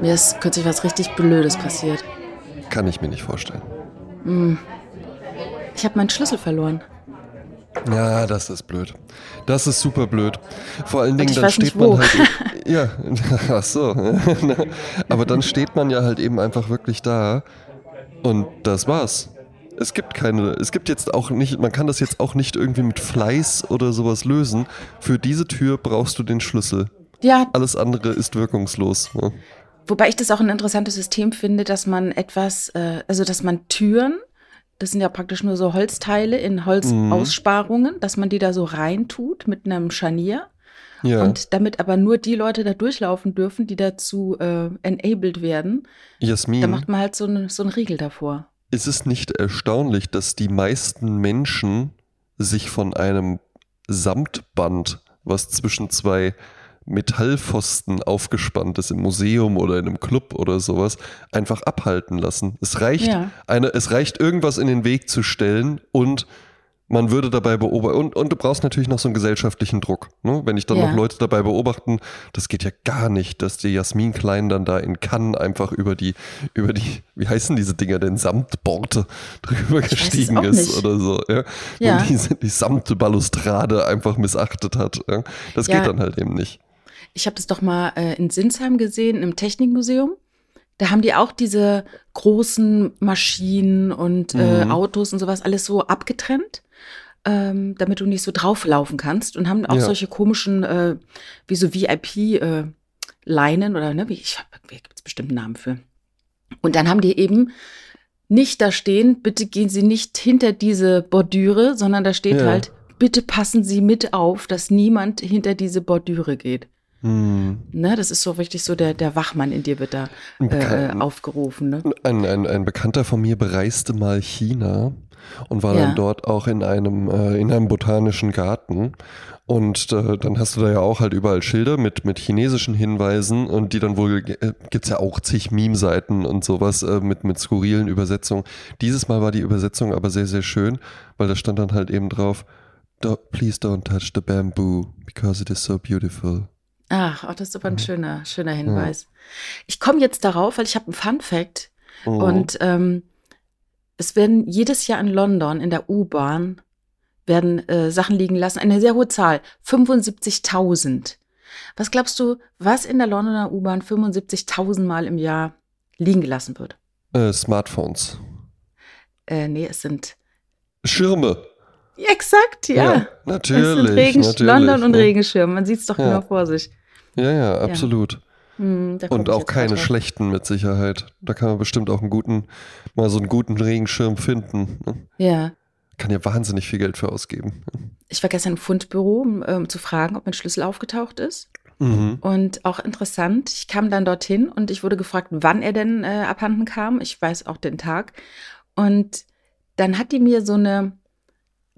Mir ist kürzlich was richtig Blödes passiert. Kann ich mir nicht vorstellen. Ich habe meinen Schlüssel verloren. Ja, das ist blöd. Das ist super blöd. Vor allen Dingen, dann steht man halt. Ja, ach so. Aber dann steht man ja halt eben einfach wirklich da und das war's. Es gibt keine, es gibt jetzt auch nicht, man kann das jetzt auch nicht irgendwie mit Fleiß oder sowas lösen. Für diese Tür brauchst du den Schlüssel. Ja, Alles andere ist wirkungslos. Ne? wobei ich das auch ein interessantes System finde, dass man etwas, äh, also dass man Türen, das sind ja praktisch nur so Holzteile in Holzaussparungen, dass man die da so reintut mit einem Scharnier. Ja, Und damit aber nur die Leute da durchlaufen dürfen, die dazu äh, enabled werden, da Jasmin. macht man halt so, einen- so einen Riegel davor. Ist es nicht erstaunlich, dass die meisten Menschen sich von einem Samtband, was zwischen zwei Metallpfosten aufgespannt ist im Museum oder in einem Club oder sowas, einfach abhalten lassen? Es reicht, Ja. eine, es reicht irgendwas in den Weg zu stellen und man würde dabei beobachten. Und, und du brauchst natürlich noch so einen gesellschaftlichen Druck. Ne? Wenn ich dann Ja. noch Leute dabei beobachten, das geht ja gar nicht, dass die Jasmin Klein dann da in Cannes einfach über die, über die, wie heißen diese Dinger denn, Samtborte drüber es gestiegen ist nicht. oder so. Ja? Ja. Und diese, die Samtbalustrade einfach missachtet hat. Ja? Das geht dann halt eben nicht. Ich habe das doch mal äh, in Sinsheim gesehen, im Technikmuseum. Da haben die auch diese großen Maschinen und äh, Mhm. Autos und sowas alles so abgetrennt, ähm, damit du nicht so drauflaufen kannst. Und haben auch Ja. solche komischen, äh, wie so VIP-Leinen oder ne, wie ich hab, gibt es bestimmt einen Namen für. Und dann haben die eben nicht da stehen, bitte gehen Sie nicht hinter diese Bordüre, sondern da steht Ja. halt, bitte passen Sie mit auf, dass niemand hinter diese Bordüre geht. Hm. Ne, das ist so richtig so, der, der Wachmann in dir wird da äh, aufgerufen. Ne? Ein, ein, ein Bekannter von mir bereiste mal China und war Ja. dann dort auch in einem, äh, in einem botanischen Garten. Und äh, dann hast du da ja auch halt überall Schilder mit, mit chinesischen Hinweisen und die dann wohl, äh, gibt's ja auch zig Meme-Seiten und sowas äh, mit, mit skurrilen Übersetzungen. Dieses Mal war die Übersetzung aber sehr, sehr schön, weil da stand dann halt eben drauf, "Do- please don't touch the bamboo because it is so beautiful. Ach, auch das ist Mhm. aber ein schöner, schöner Hinweis. Ich komme jetzt darauf, weil ich habe einen Fun Fact Oh. und ähm, es werden jedes Jahr in London in der U-Bahn werden äh, Sachen liegen lassen, eine sehr hohe Zahl, 75.000. Was glaubst du, was in der Londoner U-Bahn 75.000 Mal im Jahr liegen gelassen wird? äh, Smartphones. Äh, nee, es sind Schirme. exakt, ja. natürlich. es sind Regen natürlich, London und ja. Regenschirm. Man sieht es doch Ja. genau vor sich. Ja, ja, absolut. Hm, Und auch keine schlechten mit Sicherheit. Da kann man bestimmt auch einen guten, mal so einen guten Regenschirm finden. ne? Ja. Kann ja wahnsinnig viel Geld für ausgeben. Ich war gestern im Fundbüro, um ähm, zu fragen, ob mein Schlüssel aufgetaucht ist. Mhm. Und auch interessant, ich kam dann dorthin und ich wurde gefragt, wann er denn äh, abhanden kam. Ich weiß auch den Tag. Und dann hat die mir so eine,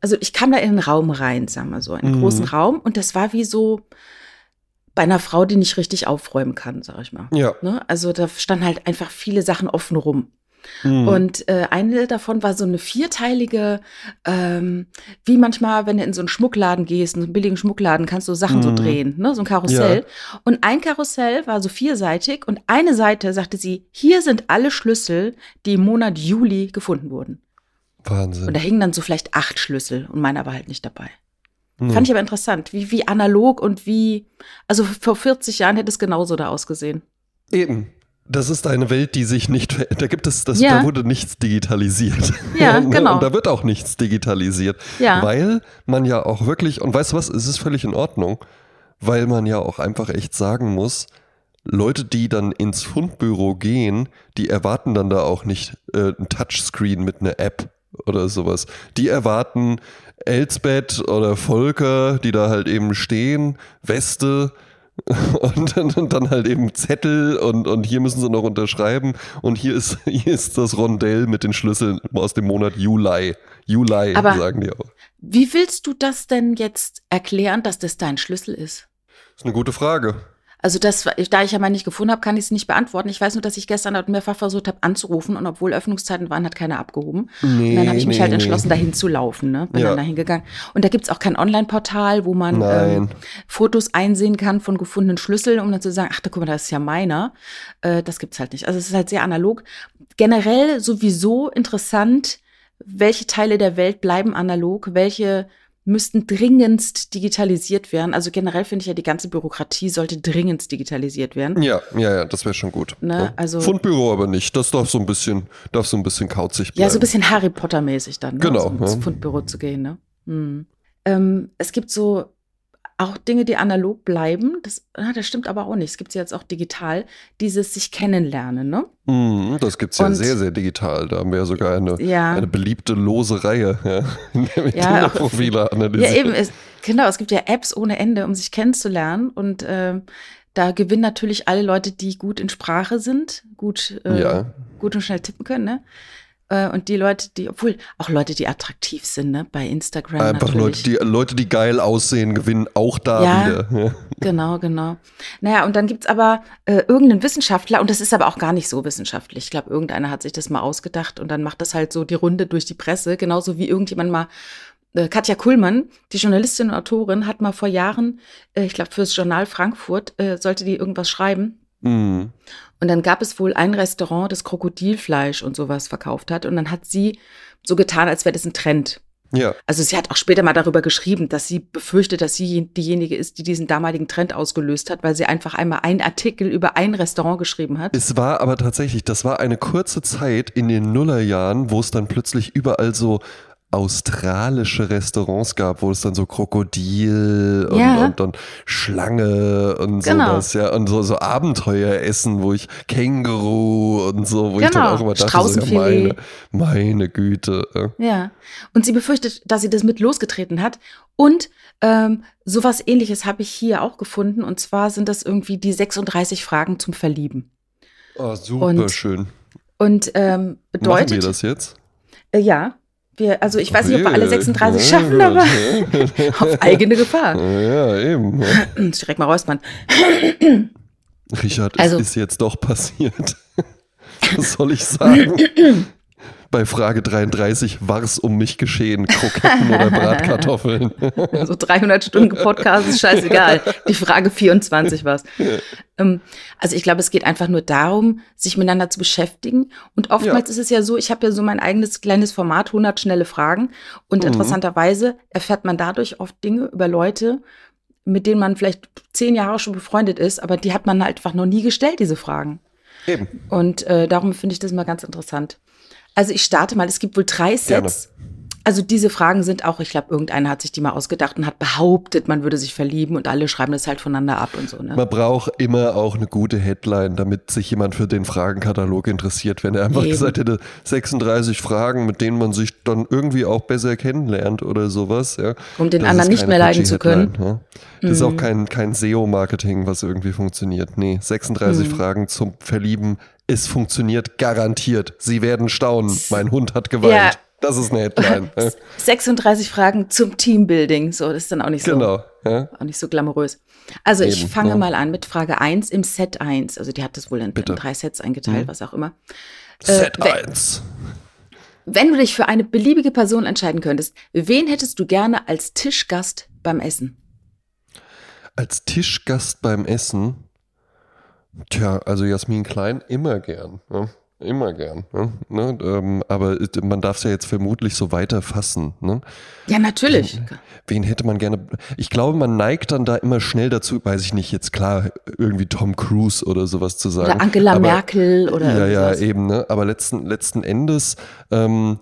also ich kam da in einen Raum rein, sagen wir so, einen Mhm. großen Raum. Und das war wie so bei einer Frau, die nicht richtig aufräumen kann, sag ich mal. Ja. Ne? Also da standen halt einfach viele Sachen offen rum. Mhm. Und äh, eine davon war so eine vierteilige, ähm, wie manchmal, wenn du in so einen Schmuckladen gehst, in so einen billigen Schmuckladen, kannst du Sachen so Mhm. drehen, ne? so ein Karussell. Und ein Karussell war so vierseitig und eine Seite sagte sie, hier sind alle Schlüssel, die im Monat Juli gefunden wurden. Wahnsinn. Und da hingen dann so vielleicht acht Schlüssel und meiner war halt nicht dabei. Mhm. Fand ich aber interessant, wie, wie analog und wie, also vor 40 Jahren hätte es genauso da ausgesehen. Eben. Das ist eine Welt, die sich nicht, ver- da gibt es, das, Ja. da wurde nichts digitalisiert. Ja, Ne? genau. Und da wird auch nichts digitalisiert. Ja. Weil man ja auch wirklich, und weißt du was, es ist völlig in Ordnung, weil man ja auch einfach echt sagen muss, Leute, die dann ins Fundbüro gehen, die erwarten dann da auch nicht äh, ein Touchscreen mit einer App oder sowas. Die erwarten Elsbeth oder Volker, die da halt eben stehen, Weste und dann, und dann halt eben Zettel und, und hier müssen sie noch unterschreiben und hier ist, hier ist das Rondell mit den Schlüsseln aus dem Monat Juli. Juli, Aber- sagen die auch. Wie willst du das denn jetzt erklären, dass das dein Schlüssel ist? Das ist eine gute Frage. Also das, da ich ja mal nicht gefunden habe, kann ich es nicht beantworten. Ich weiß nur, dass ich gestern halt mehrfach versucht habe anzurufen und obwohl Öffnungszeiten waren, hat keiner abgehoben. Nee, und dann habe ich mich nee, halt nee. entschlossen, dahin zu laufen. Ne? Bin Ja. dann dahin gegangen. Und da gibt's auch kein Online-Portal, wo man ähm, Fotos einsehen kann von gefundenen Schlüsseln, um dann zu sagen, ach, da guck mal, das ist ja meiner. Äh, das gibt's halt nicht. Also es ist halt sehr analog. Generell sowieso interessant, welche Teile der Welt bleiben analog, welche müssten dringendst digitalisiert werden. Also generell finde ich ja, die ganze Bürokratie sollte dringendst digitalisiert werden. Ja, ja, ja, das wäre schon gut. Ne, ja. also- Fundbüro aber nicht. Das darf so ein bisschen, darf so ein bisschen kauzig bleiben. Ja, so ein bisschen Harry Potter-mäßig dann, ne? Genau, so ins ja. Fundbüro zu gehen, ne? Hm. Ähm, es gibt so auch Dinge, die analog bleiben. Das, ah, das stimmt aber auch nicht. Es gibt sie jetzt auch digital. Dieses sich kennenlernen, ne? Mhm, das gibt's ja Und- sehr, sehr digital. Da haben wir ja sogar eine, Ja. eine beliebte lose Reihe, ja, in der wir Ja, auch- Profile Ja, analysieren. eben. Es, genau, es gibt ja Apps ohne Ende, um sich kennenzulernen. Und ähm, da gewinnen natürlich alle Leute, die gut in Sprache sind, gut, äh, Ja. gut und schnell tippen können, ne? Äh, Und die Leute, die, obwohl auch Leute, die attraktiv sind, ne? Bei Instagram. Einfach natürlich. Leute die, Leute, die geil aussehen, gewinnen auch da Ja. wieder. Ja. Genau, genau. Naja, und dann gibt's aber äh, irgendeinen Wissenschaftler, und das ist aber auch gar nicht so wissenschaftlich. Ich glaube, irgendeiner hat sich das mal ausgedacht und dann macht das halt so die Runde durch die Presse, genauso wie irgendjemand mal. äh, Katja Kuhlmann, die Journalistin und Autorin, hat mal vor Jahren, äh, ich glaube fürs Journal Frankfurt, sollte die irgendwas schreiben. Mhm. Und dann gab es wohl ein Restaurant, das Krokodilfleisch und sowas verkauft hat. Und dann hat sie so getan, als wäre das ein Trend. ja. Also sie hat auch später mal darüber geschrieben, dass sie befürchtet, dass sie diejenige ist, die diesen damaligen Trend ausgelöst hat, weil sie einfach einmal einen Artikel über ein Restaurant geschrieben hat. Es war aber tatsächlich, das war eine kurze Zeit in den Nullerjahren, wo es dann plötzlich überall so australische Restaurants gab, wo es dann so Krokodil und, Ja. und dann Schlange und Genau. sowas, ja, und so, so Abenteueressen, wo ich Känguru und so, wo ich dann Genau. auch immer dachte, so, ja, meine, meine Güte. ja. Und sie befürchtet, dass sie das mit losgetreten hat. Und ähm, sowas ähnliches habe ich hier auch gefunden. Und zwar sind das irgendwie die 36 Fragen zum Verlieben. Oh, super Und schön. Und ähm, Machen wir bedeutet, das jetzt? äh, ja, wir, also ich weiß nicht, ob wir alle Ja, 36 ja, schaffen, aber auf eigene Gefahr. Ja, eben. Ja. Direkt mal räuspern. Richard, Also- es ist jetzt doch passiert. Was soll ich sagen? Bei Frage 33 war es um mich geschehen, Kroketten oder Bratkartoffeln. Also 300 Stunden Podcast ist scheißegal. Die Frage 24 war's. Ähm, also ich glaube, es geht einfach nur darum, sich miteinander zu beschäftigen. Und oftmals Ja. ist es ja so, ich habe ja so mein eigenes kleines Format, 100 schnelle Fragen. Und Mhm. interessanterweise erfährt man dadurch oft Dinge über Leute, mit denen man vielleicht zehn Jahre schon befreundet ist, aber die hat man halt einfach noch nie gestellt, diese Fragen. Eben. Und äh, darum finde ich das mal ganz interessant. Also ich starte mal, es gibt wohl drei Gerne. Sets. Also diese Fragen sind auch, ich glaube, irgendeiner hat sich die mal ausgedacht und hat behauptet, man würde sich verlieben und alle schreiben das halt voneinander ab und so. Ne? Man braucht immer auch eine gute Headline, damit sich jemand für den Fragenkatalog interessiert. Wenn er einfach Eben. gesagt hätte, 36 Fragen, mit denen man sich dann irgendwie auch besser kennenlernt oder sowas. Ja. Um den Das anderen nicht mehr leiden zu können. Ja. Das ist auch Mhm. kein, kein SEO-Marketing, was irgendwie funktioniert. Nee, 36 Mhm. Fragen zum Verlieben. Es funktioniert garantiert. Sie werden staunen. Mein Hund hat geweint. Ja. Das ist eine Headline. ja. 36 Fragen zum Teambuilding. So, das ist dann auch nicht so, genau. Ja. auch nicht so glamourös. Also ich Eben, fange ja. mal an mit Frage 1 im Set 1. Also die hat das wohl in, in drei Sets eingeteilt, Mhm. was auch immer. Set we- 1. Wenn du dich für eine beliebige Person entscheiden könntest, wen hättest du gerne als Tischgast beim Essen? Als Tischgast beim Essen, tja, also Jasmin Klein immer gern. Ne? Immer gern. Ne? Ne? Ähm, aber man darf es ja jetzt vermutlich so weiter fassen. Ne? Ja, natürlich. Wen hätte man gerne? Ich glaube, man neigt dann da immer schnell dazu, weiß ich nicht, jetzt klar, irgendwie Tom Cruise oder sowas zu sagen. Oder Angela aber, Merkel oder Ja, ja, eben, ne? Aber letzten, letzten Endes ähm,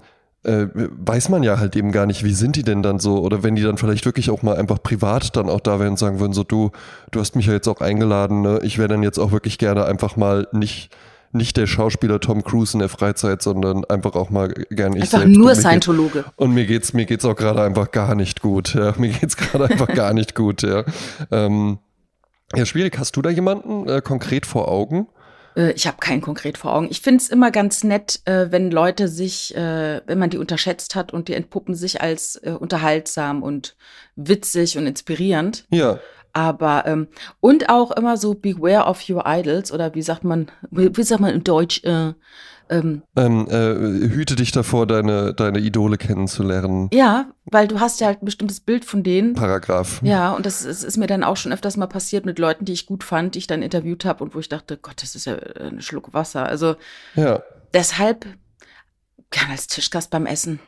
äh, weiß man ja halt eben gar nicht, wie sind die denn dann so? Oder wenn die dann vielleicht wirklich auch mal einfach privat dann auch da wären und sagen würden, so du, du hast mich ja jetzt auch eingeladen, ne? Ich wäre dann jetzt auch wirklich gerne einfach mal nicht. Nicht der Schauspieler Tom Cruise in der Freizeit, sondern einfach auch mal gerne ich Einfach selbst. nur Und mir geht- Scientologe. und mir geht's, mir geht's auch gerade einfach gar nicht gut. Ja. Mir geht's gerade einfach gar nicht gut. Ja. Ähm, ja, schwierig. Hast du da jemanden äh, konkret vor Augen? Äh, Ich habe keinen konkret vor Augen. Ich finde es immer ganz nett, äh, wenn Leute sich, äh, wenn man die unterschätzt hat und die entpuppen sich als unterhaltsam und witzig und inspirierend. Ja. Aber, ähm, und auch immer so beware of your idols oder wie sagt man, wie, sagt man in Deutsch, äh, ähm, Ähm, äh, hüte dich davor, deine, deine Idole kennenzulernen. ja, weil du hast ja halt ein bestimmtes Bild von denen. Paragraph. Ja, und das ist, ist mir dann auch schon öfters mal passiert mit Leuten, die ich gut fand, die ich dann interviewt habe und wo ich dachte, Gott, das ist ja äh, ein Schluck Wasser. Also Ja. deshalb gern als Tischgast beim Essen.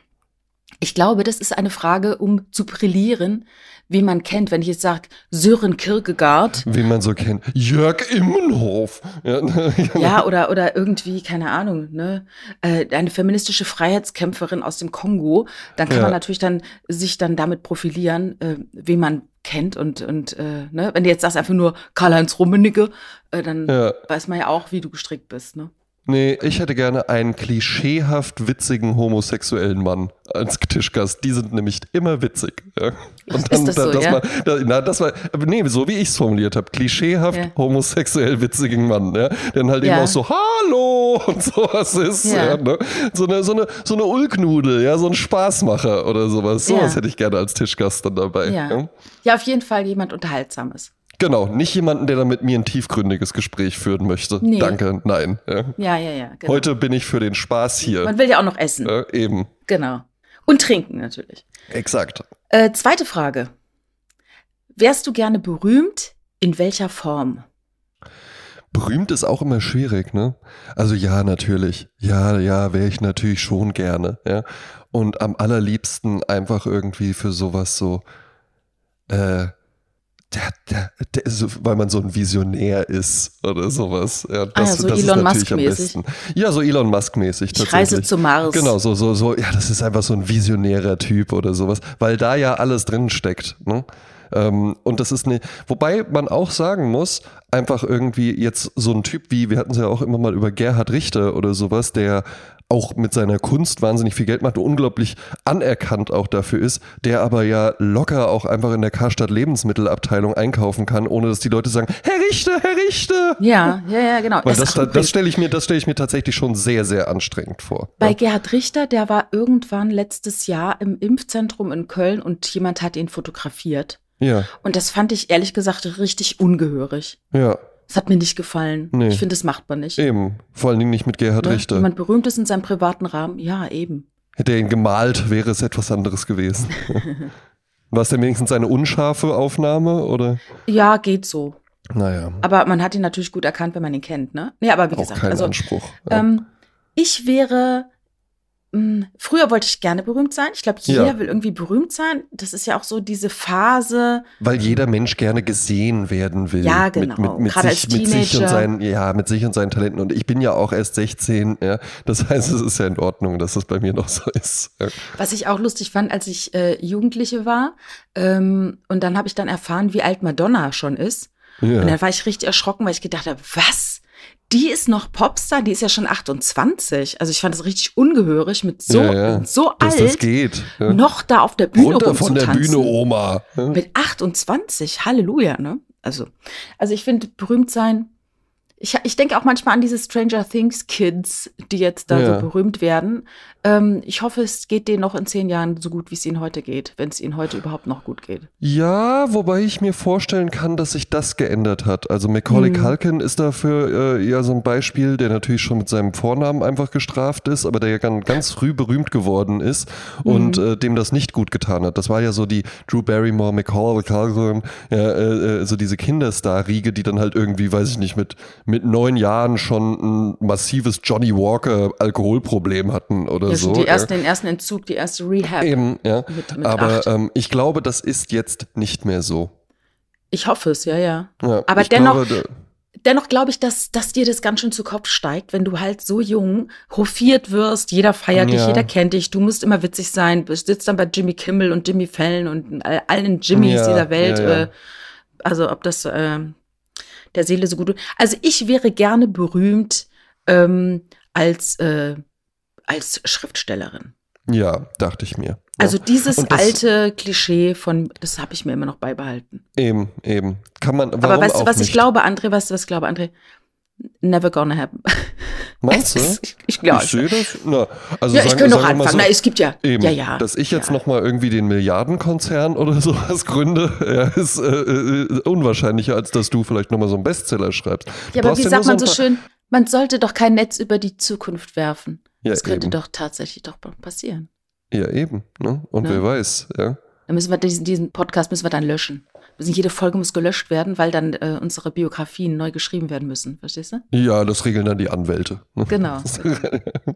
Ich glaube, das ist eine Frage, um zu brillieren, wie man kennt. Wenn ich jetzt sage, Sören Kierkegaard, Wen man so kennt. Jörg Immenhof. Ja, ja, oder, oder irgendwie, keine Ahnung, ne, äh, eine feministische Freiheitskämpferin aus dem Kongo, dann kann Ja. man natürlich dann sich dann damit profilieren, äh, wen man kennt und, und äh, ne, wenn du jetzt sagst einfach nur Karl-Heinz Rummenigge, äh, dann ja. weiß man ja auch, wie du gestrickt bist, ne? Nee, ich hätte gerne einen klischeehaft witzigen homosexuellen Mann als Tischgast. Die sind nämlich immer witzig. Ja. Und Ist das so, das ja? war, da, na, das war, nee, so wie ich es formuliert habe. Klischeehaft Ja. homosexuell witzigen Mann, ja. Der dann halt eben auch so Hallo und sowas ist. Ja. Ne? So eine, so eine, so eine Ulknudel, ja, so ein Spaßmacher oder sowas. Sowas hätte ich gerne als Tischgast dann dabei. Ja. ja. Ja, auf jeden Fall jemand Unterhaltsames. Genau, nicht jemanden, der dann mit mir ein tiefgründiges Gespräch führen möchte. Nee. Danke, nein. Ja. Ja, ja, ja. Genau. Heute bin ich für den Spaß hier. Man will ja auch noch essen. Ja, eben. Genau. Und trinken natürlich. Exakt. Äh, zweite Frage. Wärst du gerne berühmt? In welcher Form? Berühmt ist auch immer schwierig, ne? Also ja, natürlich. Ja, ja, wäre ich natürlich schon gerne, ja. Und am allerliebsten einfach irgendwie für sowas so, äh, der, der, der, so, weil man so ein Visionär ist oder sowas. Ja, das, Ah ja, so das Elon ist natürlich am Musk-mäßig. besten. Ja, so Elon Musk-mäßig Ich reise zum Mars. Genau, so, so, so, ja, das ist einfach so ein visionärer Typ oder sowas, weil da ja alles drin steckt. Ne? Ähm, und das ist eine, wobei man auch sagen muss, einfach irgendwie jetzt so ein Typ wie, wir hatten es ja auch immer mal über Gerhard Richter oder sowas, der auch mit seiner Kunst wahnsinnig viel Geld macht und unglaublich anerkannt auch dafür ist, der aber ja locker auch einfach in der Karstadt Lebensmittelabteilung einkaufen kann, ohne dass die Leute sagen, Herr Richter, Herr Richter. Ja, ja, ja, genau. Weil Das das, das, stelle ich mir, das stelle ich mir tatsächlich schon sehr, sehr anstrengend vor. Bei Ja. Gerhard Richter, der war irgendwann letztes Jahr im Impfzentrum in Köln und jemand hat ihn fotografiert. Ja, Und das fand ich ehrlich gesagt richtig ungehörig. ja, Das hat mir nicht gefallen. Nee. Ich finde, das macht man nicht. eben. Vor allen Dingen nicht mit Gerhard Ne? Richter. Jemand berühmt ist in seinem privaten Rahmen. Ja, eben. Hätte er ihn gemalt, wäre es etwas anderes gewesen. War es denn wenigstens eine unscharfe Aufnahme oder? Ja, geht so. Naja, Aber man hat ihn natürlich gut erkannt, wenn man ihn kennt, ne? Nee, aber wie auch gesagt, kein also Anspruch. Ja. ähm, ich wäre. Mh, Früher wollte ich gerne berühmt sein. Ich glaube, jeder Ja. will irgendwie berühmt sein. Das ist ja auch so diese Phase. Weil jeder Mensch gerne gesehen werden will. Ja, genau. Mit, mit, mit, Gerade sich, als mit sich und seinen, ja, mit sich und seinen Talenten. Und ich bin ja auch erst 16, ja. Das heißt, es ist ja in Ordnung, dass das bei mir noch so ist. Ja. Was ich auch lustig fand, als ich äh, Jugendliche war. Ähm, und dann habe ich dann erfahren, wie alt Madonna schon ist. Und Ja. dann war ich richtig erschrocken, weil ich gedacht habe, was? Die ist noch Popstar, die ist ja schon 28. Also ich fand das richtig ungehörig, mit so, Ja, ja. so Dass alt das geht. Ja. noch da auf der Bühne Runter von der. Bühne, Oma. Mit 28, Halleluja, ne? Also, also ich finde, berühmt sein. Ich, ich denke auch manchmal an diese Stranger Things Kids, die jetzt da so berühmt werden. Ähm, ich hoffe, es geht denen noch in zehn Jahren so gut, wie es ihnen heute geht, wenn es ihnen heute überhaupt noch gut geht. Ja, wobei ich mir vorstellen kann, dass sich das geändert hat. Also Macaulay Mhm. Culkin ist dafür äh, ja so ein Beispiel, der natürlich schon mit seinem Vornamen einfach gestraft ist, aber der ja ganz, ganz früh berühmt geworden ist und Mhm. äh, dem das nicht gut getan hat. Das war ja so die Drew Barrymore, Macaulay Culkin, ja, äh, äh, so diese Kinderstar-Riege, die dann halt irgendwie, weiß ich nicht, mit, mit neun Jahren schon ein massives Johnny Walker Alkoholproblem hatten oder Ja, so. schon die ja. ersten, den ersten Entzug, die erste Rehab. Eben, ja. Mit- mit aber ähm, ich glaube, das ist jetzt nicht mehr so. Ich hoffe es, ja, ja. Ja, Aber dennoch- glaube, Dennoch glaube ich, dass, dass dir das ganz schön zu Kopf steigt, wenn du halt so jung hofiert wirst, jeder feiert dich, Ja. jeder kennt dich, du musst immer witzig sein, du sitzt dann bei Jimmy Kimmel und Jimmy Fallon und all- allen Jimmys Ja, dieser Welt. ja, ja. Äh, also ob das äh, der Seele so gut tut. Also ich wäre gerne berühmt ähm, als, äh, als Schriftstellerin. ja, dachte ich mir. Also dieses das- alte Klischee von, das habe ich mir immer noch beibehalten. eben, eben. Kann man, warum Aber weißt du, auch was nicht? ich glaube, André, weißt du, was ich glaube, André? never gonna happen. Meinst du? ich, ich glaube. Ich sehe das. Na, also Ja, ich sagen- könnte noch anfangen. so, Na, es gibt ja. Eben, ja, ja. dass ich jetzt ja. noch mal irgendwie den Milliardenkonzern oder sowas gründe, ja, ist äh, äh, unwahrscheinlicher, als dass du vielleicht noch mal so einen Bestseller schreibst. Du Ja, aber wie sagt man so schön, man sollte doch kein Netz über die Zukunft werfen. Ja, das könnte eben. doch tatsächlich doch passieren. Ja, eben. Ne? Und Ne? wer weiß, ja. Dann müssen wir diesen, diesen Podcast müssen wir dann löschen. Müssen, jede Folge muss gelöscht werden, weil dann äh, unsere Biografien neu geschrieben werden müssen. Verstehst du? Ja, das regeln dann die Anwälte. ne? Genau.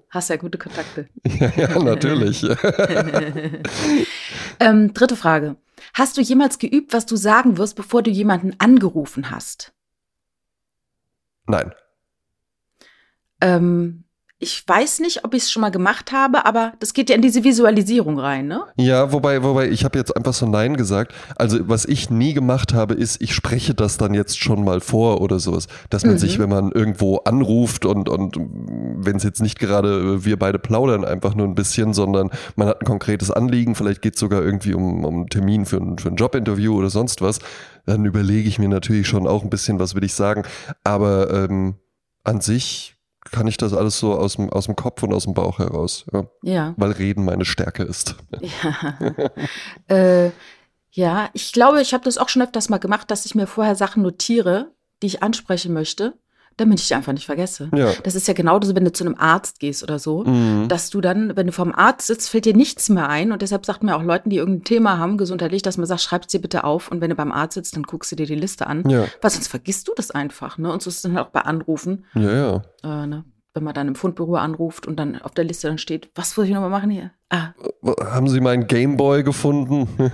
Hast ja gute Kontakte. ja, ja, natürlich. ähm, dritte Frage. Hast du jemals geübt, was du sagen wirst, bevor du jemanden angerufen hast? Nein. Ähm, ich weiß nicht, ob ich es schon mal gemacht habe, aber das geht ja in diese Visualisierung rein, ne? Ja, wobei, wobei, ich habe jetzt einfach so Nein gesagt. Also, was ich nie gemacht habe, ist, ich spreche das dann jetzt schon mal vor oder sowas. Dass man Mhm. sich, wenn man irgendwo anruft und, und wenn es jetzt nicht gerade äh, wir beide plaudern einfach nur ein bisschen, sondern man hat ein konkretes Anliegen, vielleicht geht es sogar irgendwie um, um einen Termin für ein, für ein Jobinterview oder sonst was, dann überlege ich mir natürlich schon auch ein bisschen, was will ich sagen. Aber ähm, an sich kann ich das alles so aus dem, aus dem Kopf und aus dem Bauch heraus, ja, Ja. weil Reden meine Stärke ist. Ja. äh, ja, ich glaube, ich habe das auch schon öfters mal gemacht, dass ich mir vorher Sachen notiere, die ich ansprechen möchte, damit ich einfach nicht vergesse. Ja. Das ist ja genauso, wenn du zu einem Arzt gehst oder so, Mhm. dass du dann, wenn du vorm Arzt sitzt, fällt dir nichts mehr ein. Und deshalb sagt mir auch Leuten, die irgendein Thema haben, gesundheitlich, dass man sagt, schreib's dir bitte auf. Und wenn du beim Arzt sitzt, dann guckst du dir die Liste an. Ja, Weil sonst vergisst du das einfach. Ne? Und so ist es dann auch bei Anrufen. ja, ja. Äh, ne? Wenn man dann im Fundbüro anruft und dann auf der Liste dann steht, was muss ich nochmal machen hier? Ah, Haben Sie meinen Gameboy gefunden?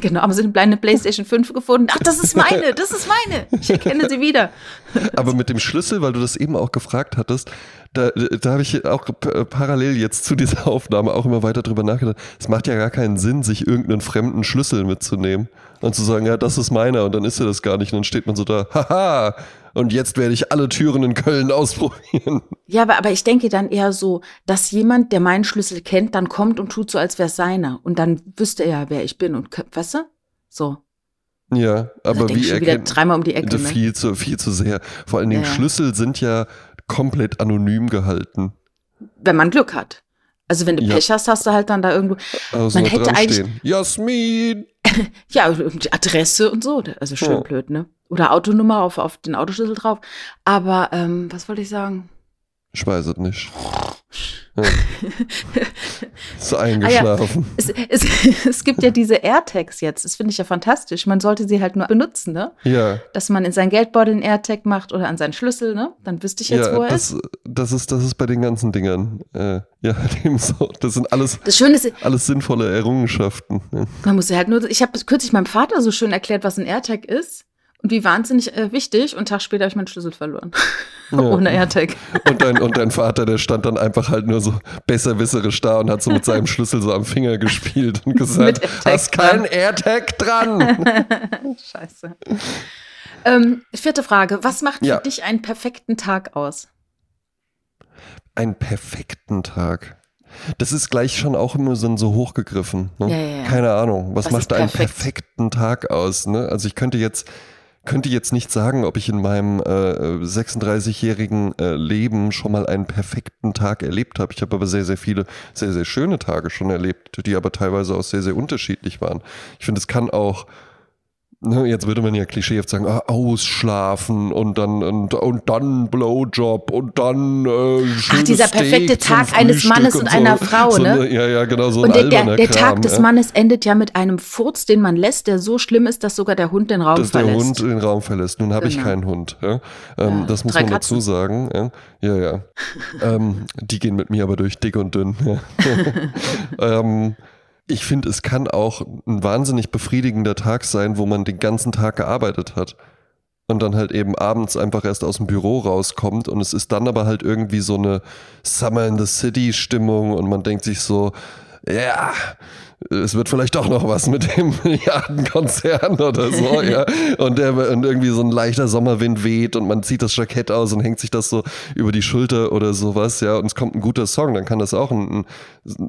Genau, haben sie eine Playstation 5 gefunden. Ach, das ist meine, das ist meine. Ich erkenne sie wieder. Aber mit dem Schlüssel, weil du das eben auch gefragt hattest, da, da habe ich auch p- parallel jetzt zu dieser Aufnahme auch immer weiter drüber nachgedacht. Es macht ja gar keinen Sinn, sich irgendeinen fremden Schlüssel mitzunehmen und zu sagen, ja, das ist meiner und dann ist er das gar nicht. Und dann steht man so da, haha, und jetzt werde ich alle Türen in Köln ausprobieren. Ja, aber, aber ich denke dann eher so, dass jemand, der meinen Schlüssel kennt, dann kommt und tut so, als wäre es seiner. Und dann wüsste er ja, wer ich bin. Und weißt du? So. Ja, Da aber ich wie schon wieder dreimal um die Ecke. Ne? viel zu viel zu sehr. Vor allen Dingen Ja, ja. Schlüssel sind ja komplett anonym gehalten. Wenn man Glück hat. Also wenn du Ja. Pech hast, hast du halt dann da irgendwo. Also Man hätte eigentlich- stehen. Jasmin! Ja, die Adresse und so. Also schön Ja. blöd, ne? Oder Autonummer auf, auf den Autoschlüssel drauf. Aber ähm, was wollte ich sagen? Ich weiß es nicht. Ja. Ist Ah eingeschlafen. Es, es, es gibt ja diese AirTags jetzt. Das finde ich ja fantastisch. Man sollte sie halt nur benutzen, ne? ja. Dass man in seinen Geldbeutel einen AirTag macht oder an seinen Schlüssel, ne? Dann wüsste ich jetzt, ja, wo er ist. das, das ist. Das ist bei den ganzen Dingern. Äh, ja, dem so. Das sind alles, Das Schöne ist, alles sinnvolle Errungenschaften. Ja. man muss ja halt nur. Ich habe kürzlich meinem Vater so schön erklärt, was ein AirTag ist. Und wie wahnsinnig äh, wichtig. Und einen Tag später habe ich meinen Schlüssel verloren. Ja. Ohne AirTag. Und, dein, und dein Vater, der stand dann einfach halt nur so besserwisserisch da und hat so mit seinem Schlüssel so am Finger gespielt und gesagt, hast keinen AirTag dran. Scheiße. Ähm, vierte Frage. Was macht Ja. für dich einen perfekten Tag aus? Einen perfekten Tag. Das ist gleich schon auch immer so, so hochgegriffen. Ne? Ja, ja, ja. Keine Ahnung. Was, Was macht einen perfekt? perfekten Tag aus? Ne? Also ich könnte jetzt, könnte jetzt nicht sagen, ob ich in meinem äh, 36-jährigen äh, Leben schon mal einen perfekten Tag erlebt habe. Ich habe aber sehr, sehr viele, sehr, sehr schöne Tage schon erlebt, die aber teilweise auch sehr, sehr unterschiedlich waren. Ich finde, es kann auch jetzt würde man ja klischeehaft sagen, ah, ausschlafen und dann und, und dann Blowjob und dann äh, schönes dieser Steak perfekte Tag eines Mannes und einer Frau, so ne? eine- Ja, ja, genau, so Und ein der, der, der Kram, Tag des ja. Mannes endet ja mit einem Furz, den man lässt, der so schlimm ist, dass sogar der Hund den Raum dass der verlässt. Hund den Raum verlässt. Nun habe ich Genau. keinen Hund. Ja? Ähm, Ja, das muss man dazu sagen. Ja, ja. ähm, die gehen mit mir aber durch dick und dünn. Ähm, ich finde, es kann auch ein wahnsinnig befriedigender Tag sein, wo man den ganzen Tag gearbeitet hat. Und dann halt eben abends einfach erst aus dem Büro rauskommt und es ist dann aber halt irgendwie so eine Summer in the City Stimmung und man denkt sich so, ja, es wird vielleicht doch noch was mit dem Milliardenkonzern oder so, ja. Und, der, und irgendwie so ein leichter Sommerwind weht und man zieht das Jackett aus und hängt sich das so über die Schulter oder sowas, ja. Und es kommt ein guter Song, dann kann das auch ein, ein,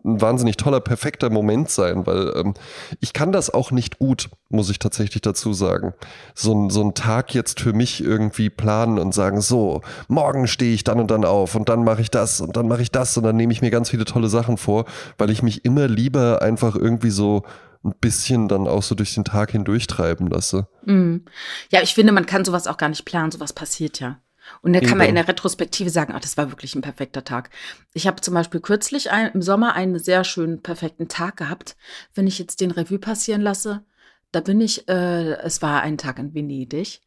ein wahnsinnig toller, perfekter Moment sein, weil ähm, ich kann das auch nicht gut, muss ich tatsächlich dazu sagen. So ein, so ein Tag jetzt für mich irgendwie planen und sagen, so, morgen stehe ich dann und dann auf und dann mache ich das und dann mache ich das und dann nehme ich mir ganz viele tolle Sachen vor, weil ich mich immer lieber einfach irgendwie so ein bisschen dann auch so durch den Tag hindurch treiben lasse. Mm. Ja, ich finde, man kann sowas auch gar nicht planen, sowas passiert ja. Und dann kann man in der Retrospektive sagen, ach, das war wirklich ein perfekter Tag. Ich habe zum Beispiel kürzlich ein, im Sommer einen sehr schönen, perfekten Tag gehabt. Wenn ich jetzt den Revue passieren lasse, da bin ich, äh, es war ein Tag in Venedig.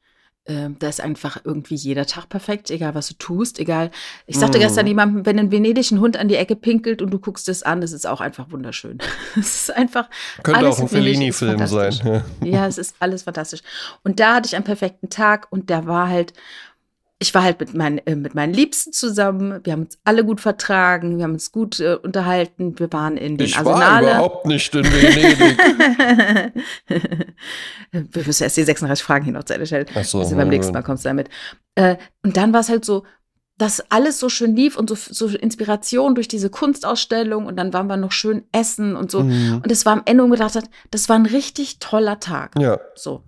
Äh, da ist einfach irgendwie jeder Tag perfekt, egal was du tust, egal. Ich sagte mm. gestern jemandem, wenn ein venedischen Hund an die Ecke pinkelt und du guckst es an, das ist auch einfach wunderschön. es ist einfach. Könnte auch ein Fellini-Film sein. Ja. ja, es ist alles fantastisch. Und da hatte ich einen perfekten Tag und der war halt ich war halt mit, mein, äh, mit meinen Liebsten zusammen. Wir haben uns alle gut vertragen. Wir haben uns gut äh, unterhalten. Wir waren in den ich Arsenale. war überhaupt nicht in Venedig. wir müssen erst die 36 Fragen hier noch zu Ende stellen. Ach so, also beim nächsten Mal kommst du damit. Äh, und dann war es halt so, dass alles so schön lief und so, so Inspiration durch diese Kunstausstellung und dann waren wir noch schön essen und so. Mhm. Und es war am Ende und gedacht hat, das war ein richtig toller Tag. Ja. So.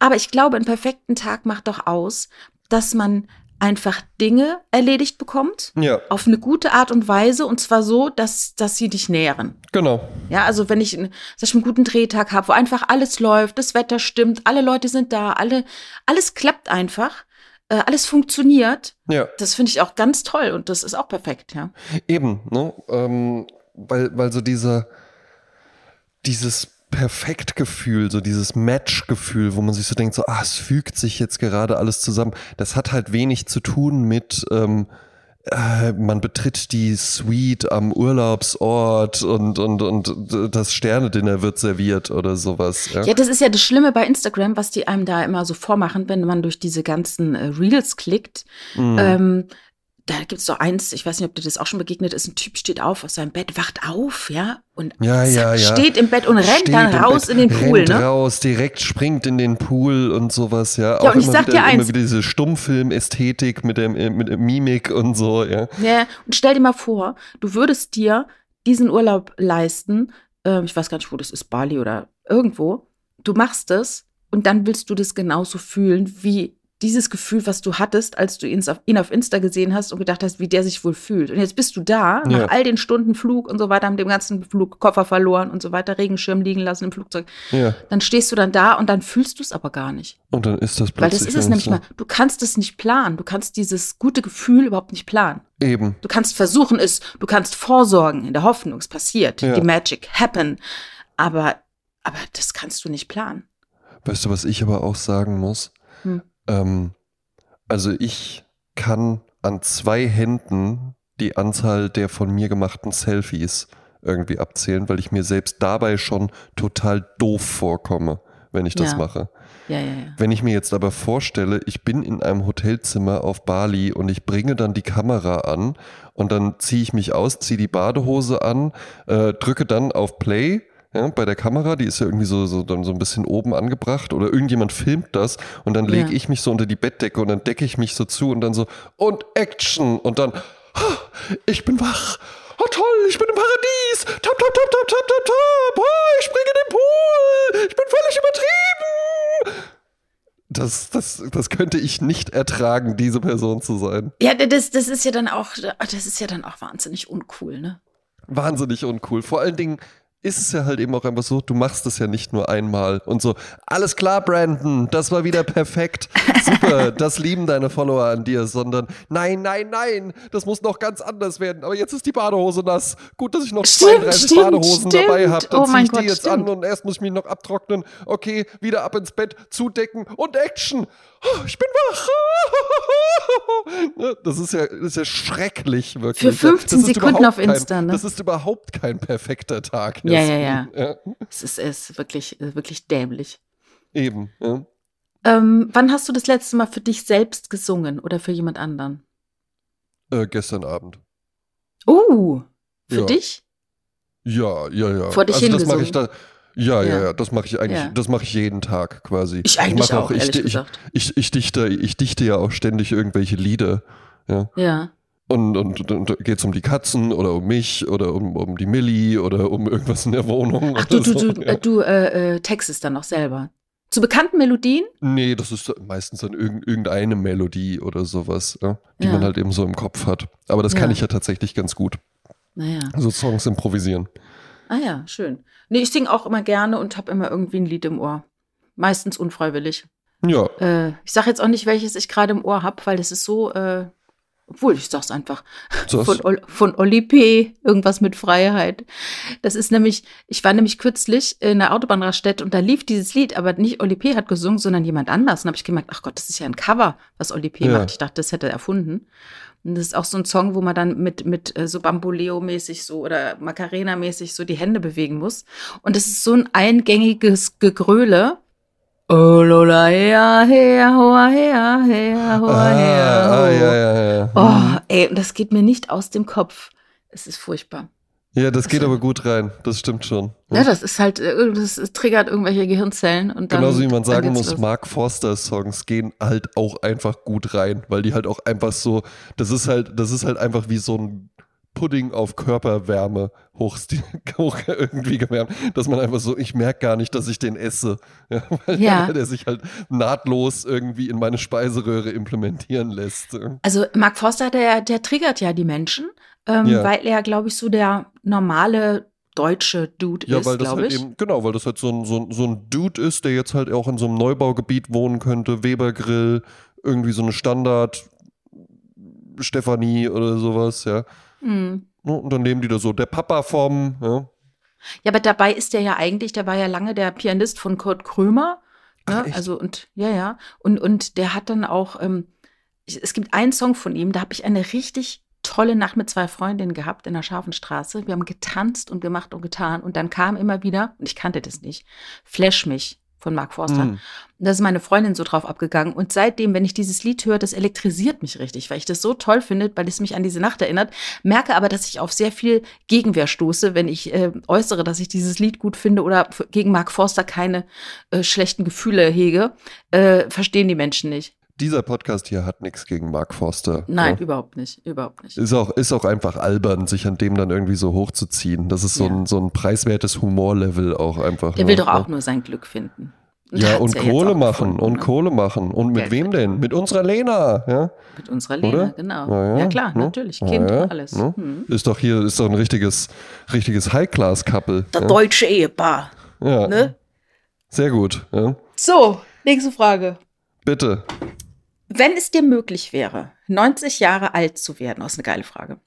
Aber ich glaube, einen perfekten Tag macht doch aus, dass man einfach Dinge erledigt bekommt. Ja. Auf eine gute Art und Weise und zwar so, dass, dass sie dich nähren. Genau. Ja, also wenn ich, einen, dass ich einen guten Drehtag habe, wo einfach alles läuft, das Wetter stimmt, alle Leute sind da, alle, alles klappt einfach, äh, alles funktioniert. Ja. Das finde ich auch ganz toll und das ist auch perfekt, ja. Eben, ne? Ähm, weil, weil so dieser, dieses Perfektgefühl, so dieses Match-Gefühl, wo man sich so denkt, so, ah, es fügt sich jetzt gerade alles zusammen. Das hat halt wenig zu tun mit, ähm, äh, man betritt die Suite am Urlaubsort und, und, und das Sternedinner wird serviert oder sowas. Ja? ja, das ist ja das Schlimme bei Instagram, was die einem da immer so vormachen, wenn man durch diese ganzen äh, Reels klickt. Mhm. Ähm, da gibt es doch eins, ich weiß nicht, ob dir das auch schon begegnet ist, ein Typ steht auf aus seinem Bett, wacht auf, ja, und ja, ja, ja. steht im Bett und rennt Steht dann raus Bett, in den Pool, rennt ne? raus, direkt springt in den Pool und sowas, ja. Ja, und ich immer sag wieder, dir eins. Immer wieder diese Stummfilm-Ästhetik mit der, mit der Mimik und so, ja. Ja, und stell dir mal vor, du würdest dir diesen Urlaub leisten, ähm, ich weiß gar nicht, wo das ist, Bali oder irgendwo, du machst es und dann willst du das genauso fühlen, wie dieses Gefühl, was du hattest, als du ihn auf, ihn auf Insta gesehen hast und gedacht hast, wie der sich wohl fühlt. Und jetzt bist du da, nach Ja. all den Stunden Flug und so weiter, haben dem ganzen Flug Koffer verloren und so weiter, Regenschirm liegen lassen im Flugzeug. Ja. Dann stehst du dann da und dann fühlst du es aber gar nicht. Und dann ist das Weil plötzlich. das ist es nämlich so. mal. Du kannst es nicht planen. Du kannst dieses gute Gefühl überhaupt nicht planen. Eben. Du kannst versuchen es, du kannst vorsorgen in der Hoffnung, es passiert. Ja. Die Magic happen. Aber, aber das kannst du nicht planen. Weißt du, was ich aber auch sagen muss? Hm. Ähm, also ich kann an zwei Händen die Anzahl der von mir gemachten Selfies irgendwie abzählen, weil ich mir selbst dabei schon total doof vorkomme, wenn ich das Ja. mache. Ja, ja. Wenn ich mir jetzt aber vorstelle, ich bin in einem Hotelzimmer auf Bali und ich bringe dann die Kamera an und dann ziehe ich mich aus, ziehe die Badehose an, äh, drücke dann auf Play ja, bei der Kamera, die ist ja irgendwie so, so, dann so ein bisschen oben angebracht oder irgendjemand filmt das und dann lege Ja. ich mich so unter die Bettdecke und dann decke ich mich so zu und dann so und Action und dann "Ah, ich bin wach. Oh toll, ich bin im Paradies. Top, top, top, top, top, top, top. Oh, ich springe in den Pool. Ich bin völlig übertrieben. Das, das, das könnte ich nicht ertragen, diese Person zu sein. Ja, das, das ist ja dann auch, das ist ja dann auch wahnsinnig uncool, ne? Wahnsinnig uncool. Vor allen Dingen ist es ja halt eben auch einfach so, du machst es ja nicht nur einmal und so, alles klar, Brandon, das war wieder perfekt. Super, das lieben deine Follower an dir, sondern nein, nein, nein, das muss noch ganz anders werden. Aber jetzt ist die Badehose nass. Gut, dass ich noch Stimmt, 32 stimmt, Badehosen dabei stimmt. habe. Dann Oh zieh ich die Gott, jetzt stimmt. an und erst muss ich mich noch abtrocknen. Okay, wieder ab ins Bett, zudecken und Action. Oh, ich bin wach. Das ist ja, das ist ja schrecklich, wirklich. Für 15 Das ist Sekunden auf Insta, kein, ne? Das ist überhaupt kein perfekter Tag. Ja, Jasmin. ja, ja. Es ist, es ist wirklich, wirklich dämlich. Eben. Ja. Ähm, wann hast du das letzte Mal für dich selbst gesungen oder für jemand anderen? Äh, gestern Abend. Oh, für Ja. dich? Ja, ja, ja. Vor dich also das mache hingesungen. ich da. Ja, ja, Ja. ja, das mache ich eigentlich, Ja. das mache ich jeden Tag quasi. Ich eigentlich mache auch, ich, ehrlich ich, gesagt. Ich, ich, dichte, ich dichte ja auch ständig irgendwelche Lieder. Ja. Ja. Und, und, und geht es um die Katzen oder um mich oder um, um die Millie oder um irgendwas in der Wohnung. Ach, du, du, so. du, ja. äh, du äh, äh, textest dann noch selber. Zu bekannten Melodien? Nee, das ist meistens dann irgend, irgendeine Melodie oder sowas, die man halt eben so im Kopf hat. Aber das kann ich ja tatsächlich ganz gut. Naja. So Songs improvisieren. Ah ja, schön. Nee, ich singe auch immer gerne und habe immer irgendwie ein Lied im Ohr. Meistens unfreiwillig. Ja, Äh, ich sage jetzt auch nicht, welches ich gerade im Ohr habe, weil das ist so, äh, obwohl ich sag's einfach. das, Von, Ol von Oli P. Irgendwas mit Freiheit. Das ist nämlich, ich war nämlich kürzlich in der Autobahnraststätte und da lief dieses Lied, aber nicht Oli P. hat gesungen, sondern jemand anders. Und habe ich gemerkt, ach Gott, das ist ja ein Cover, was Oli P. Ja. macht. Ich dachte, das hätte er erfunden. Und das ist auch so ein Song, wo man dann mit, mit äh, so Bamboleo-mäßig so oder Macarena-mäßig so die Hände bewegen muss. Und das ist so ein eingängiges Gegröle. Oh, lola, hea, hea, hoa, hea, hea, hoa, ah, hea, ah, ho. ja, ja, ja. Oh, ey, und das geht mir nicht aus dem Kopf. Es ist furchtbar. Ja, das geht aber gut rein. Das stimmt schon. Ja, das ist halt, äh, das triggert irgendwelche Gehirnzellen und dann. Genauso wie man sagen muss, los. Mark Forster Songs gehen halt auch einfach gut rein, weil die halt auch einfach so, das ist halt, das ist halt einfach wie so ein Pudding auf Körperwärme hoch irgendwie gewärmt, dass man einfach so, ich merke gar nicht, dass ich den esse, ja, weil, Ja. der sich halt nahtlos irgendwie in meine Speiseröhre implementieren lässt. Also Mark Forster, der, der triggert ja die Menschen, ähm, Ja. weil er, glaube ich, so der normale deutsche Dude Ja, ist, glaube halt ich. eben, genau, weil das halt so ein, so, ein, so ein Dude ist, der jetzt halt auch in so einem Neubaugebiet wohnen könnte, Webergrill, irgendwie so eine Standard Stefanie oder sowas, ja. Hm. Ne, Und dann nehmen die da so der Papa vom, ja. Ja, aber dabei ist der ja eigentlich, der war ja lange der Pianist von Kurt Krömer. Ach, Ne? echt? Also und ja, ja. Und, und der hat dann auch, ähm, es gibt einen Song von ihm, da habe ich eine richtig tolle Nacht mit zwei Freundinnen gehabt in der Scharfenstraße. Wir haben getanzt und gemacht und getan. Und dann kam immer wieder, und ich kannte das nicht, Flash mich von Mark Forster. Mm. Und da ist meine Freundin so drauf abgegangen. Und seitdem, wenn ich dieses Lied höre, das elektrisiert mich richtig, weil ich das so toll finde, weil es mich an diese Nacht erinnert. Merke aber, dass ich auf sehr viel Gegenwehr stoße, wenn ich äh, äußere, dass ich dieses Lied gut finde oder gegen Mark Forster keine äh, schlechten Gefühle hege. Äh, verstehen die Menschen nicht. Dieser Podcast hier hat nichts gegen Mark Forster. Nein, Ja. überhaupt nicht. Überhaupt nicht. Ist auch, ist auch einfach albern, sich an dem dann irgendwie so hochzuziehen. Das ist so, Ja. ein, so ein preiswertes Humorlevel auch einfach. Der nur, will doch ne? auch nur sein Glück finden. Ja, und Kohle machen gefunden, und ne? Kohle machen. Und mit Geld wem denn? Mit unserer Lena, ja? Mit unserer Lena, Oder? genau. Na Ja, klar, ne? natürlich. Na Kind ja, und alles. ne? Hm. Ist doch hier, ist doch ein richtiges, richtiges High-Class-Couple. Das Ja? deutsche Ehepaar. ja. Ne? Sehr gut. Ja. So, nächste Frage. Bitte. Wenn es dir möglich wäre, 90 Jahre alt zu werden, das ist eine geile Frage,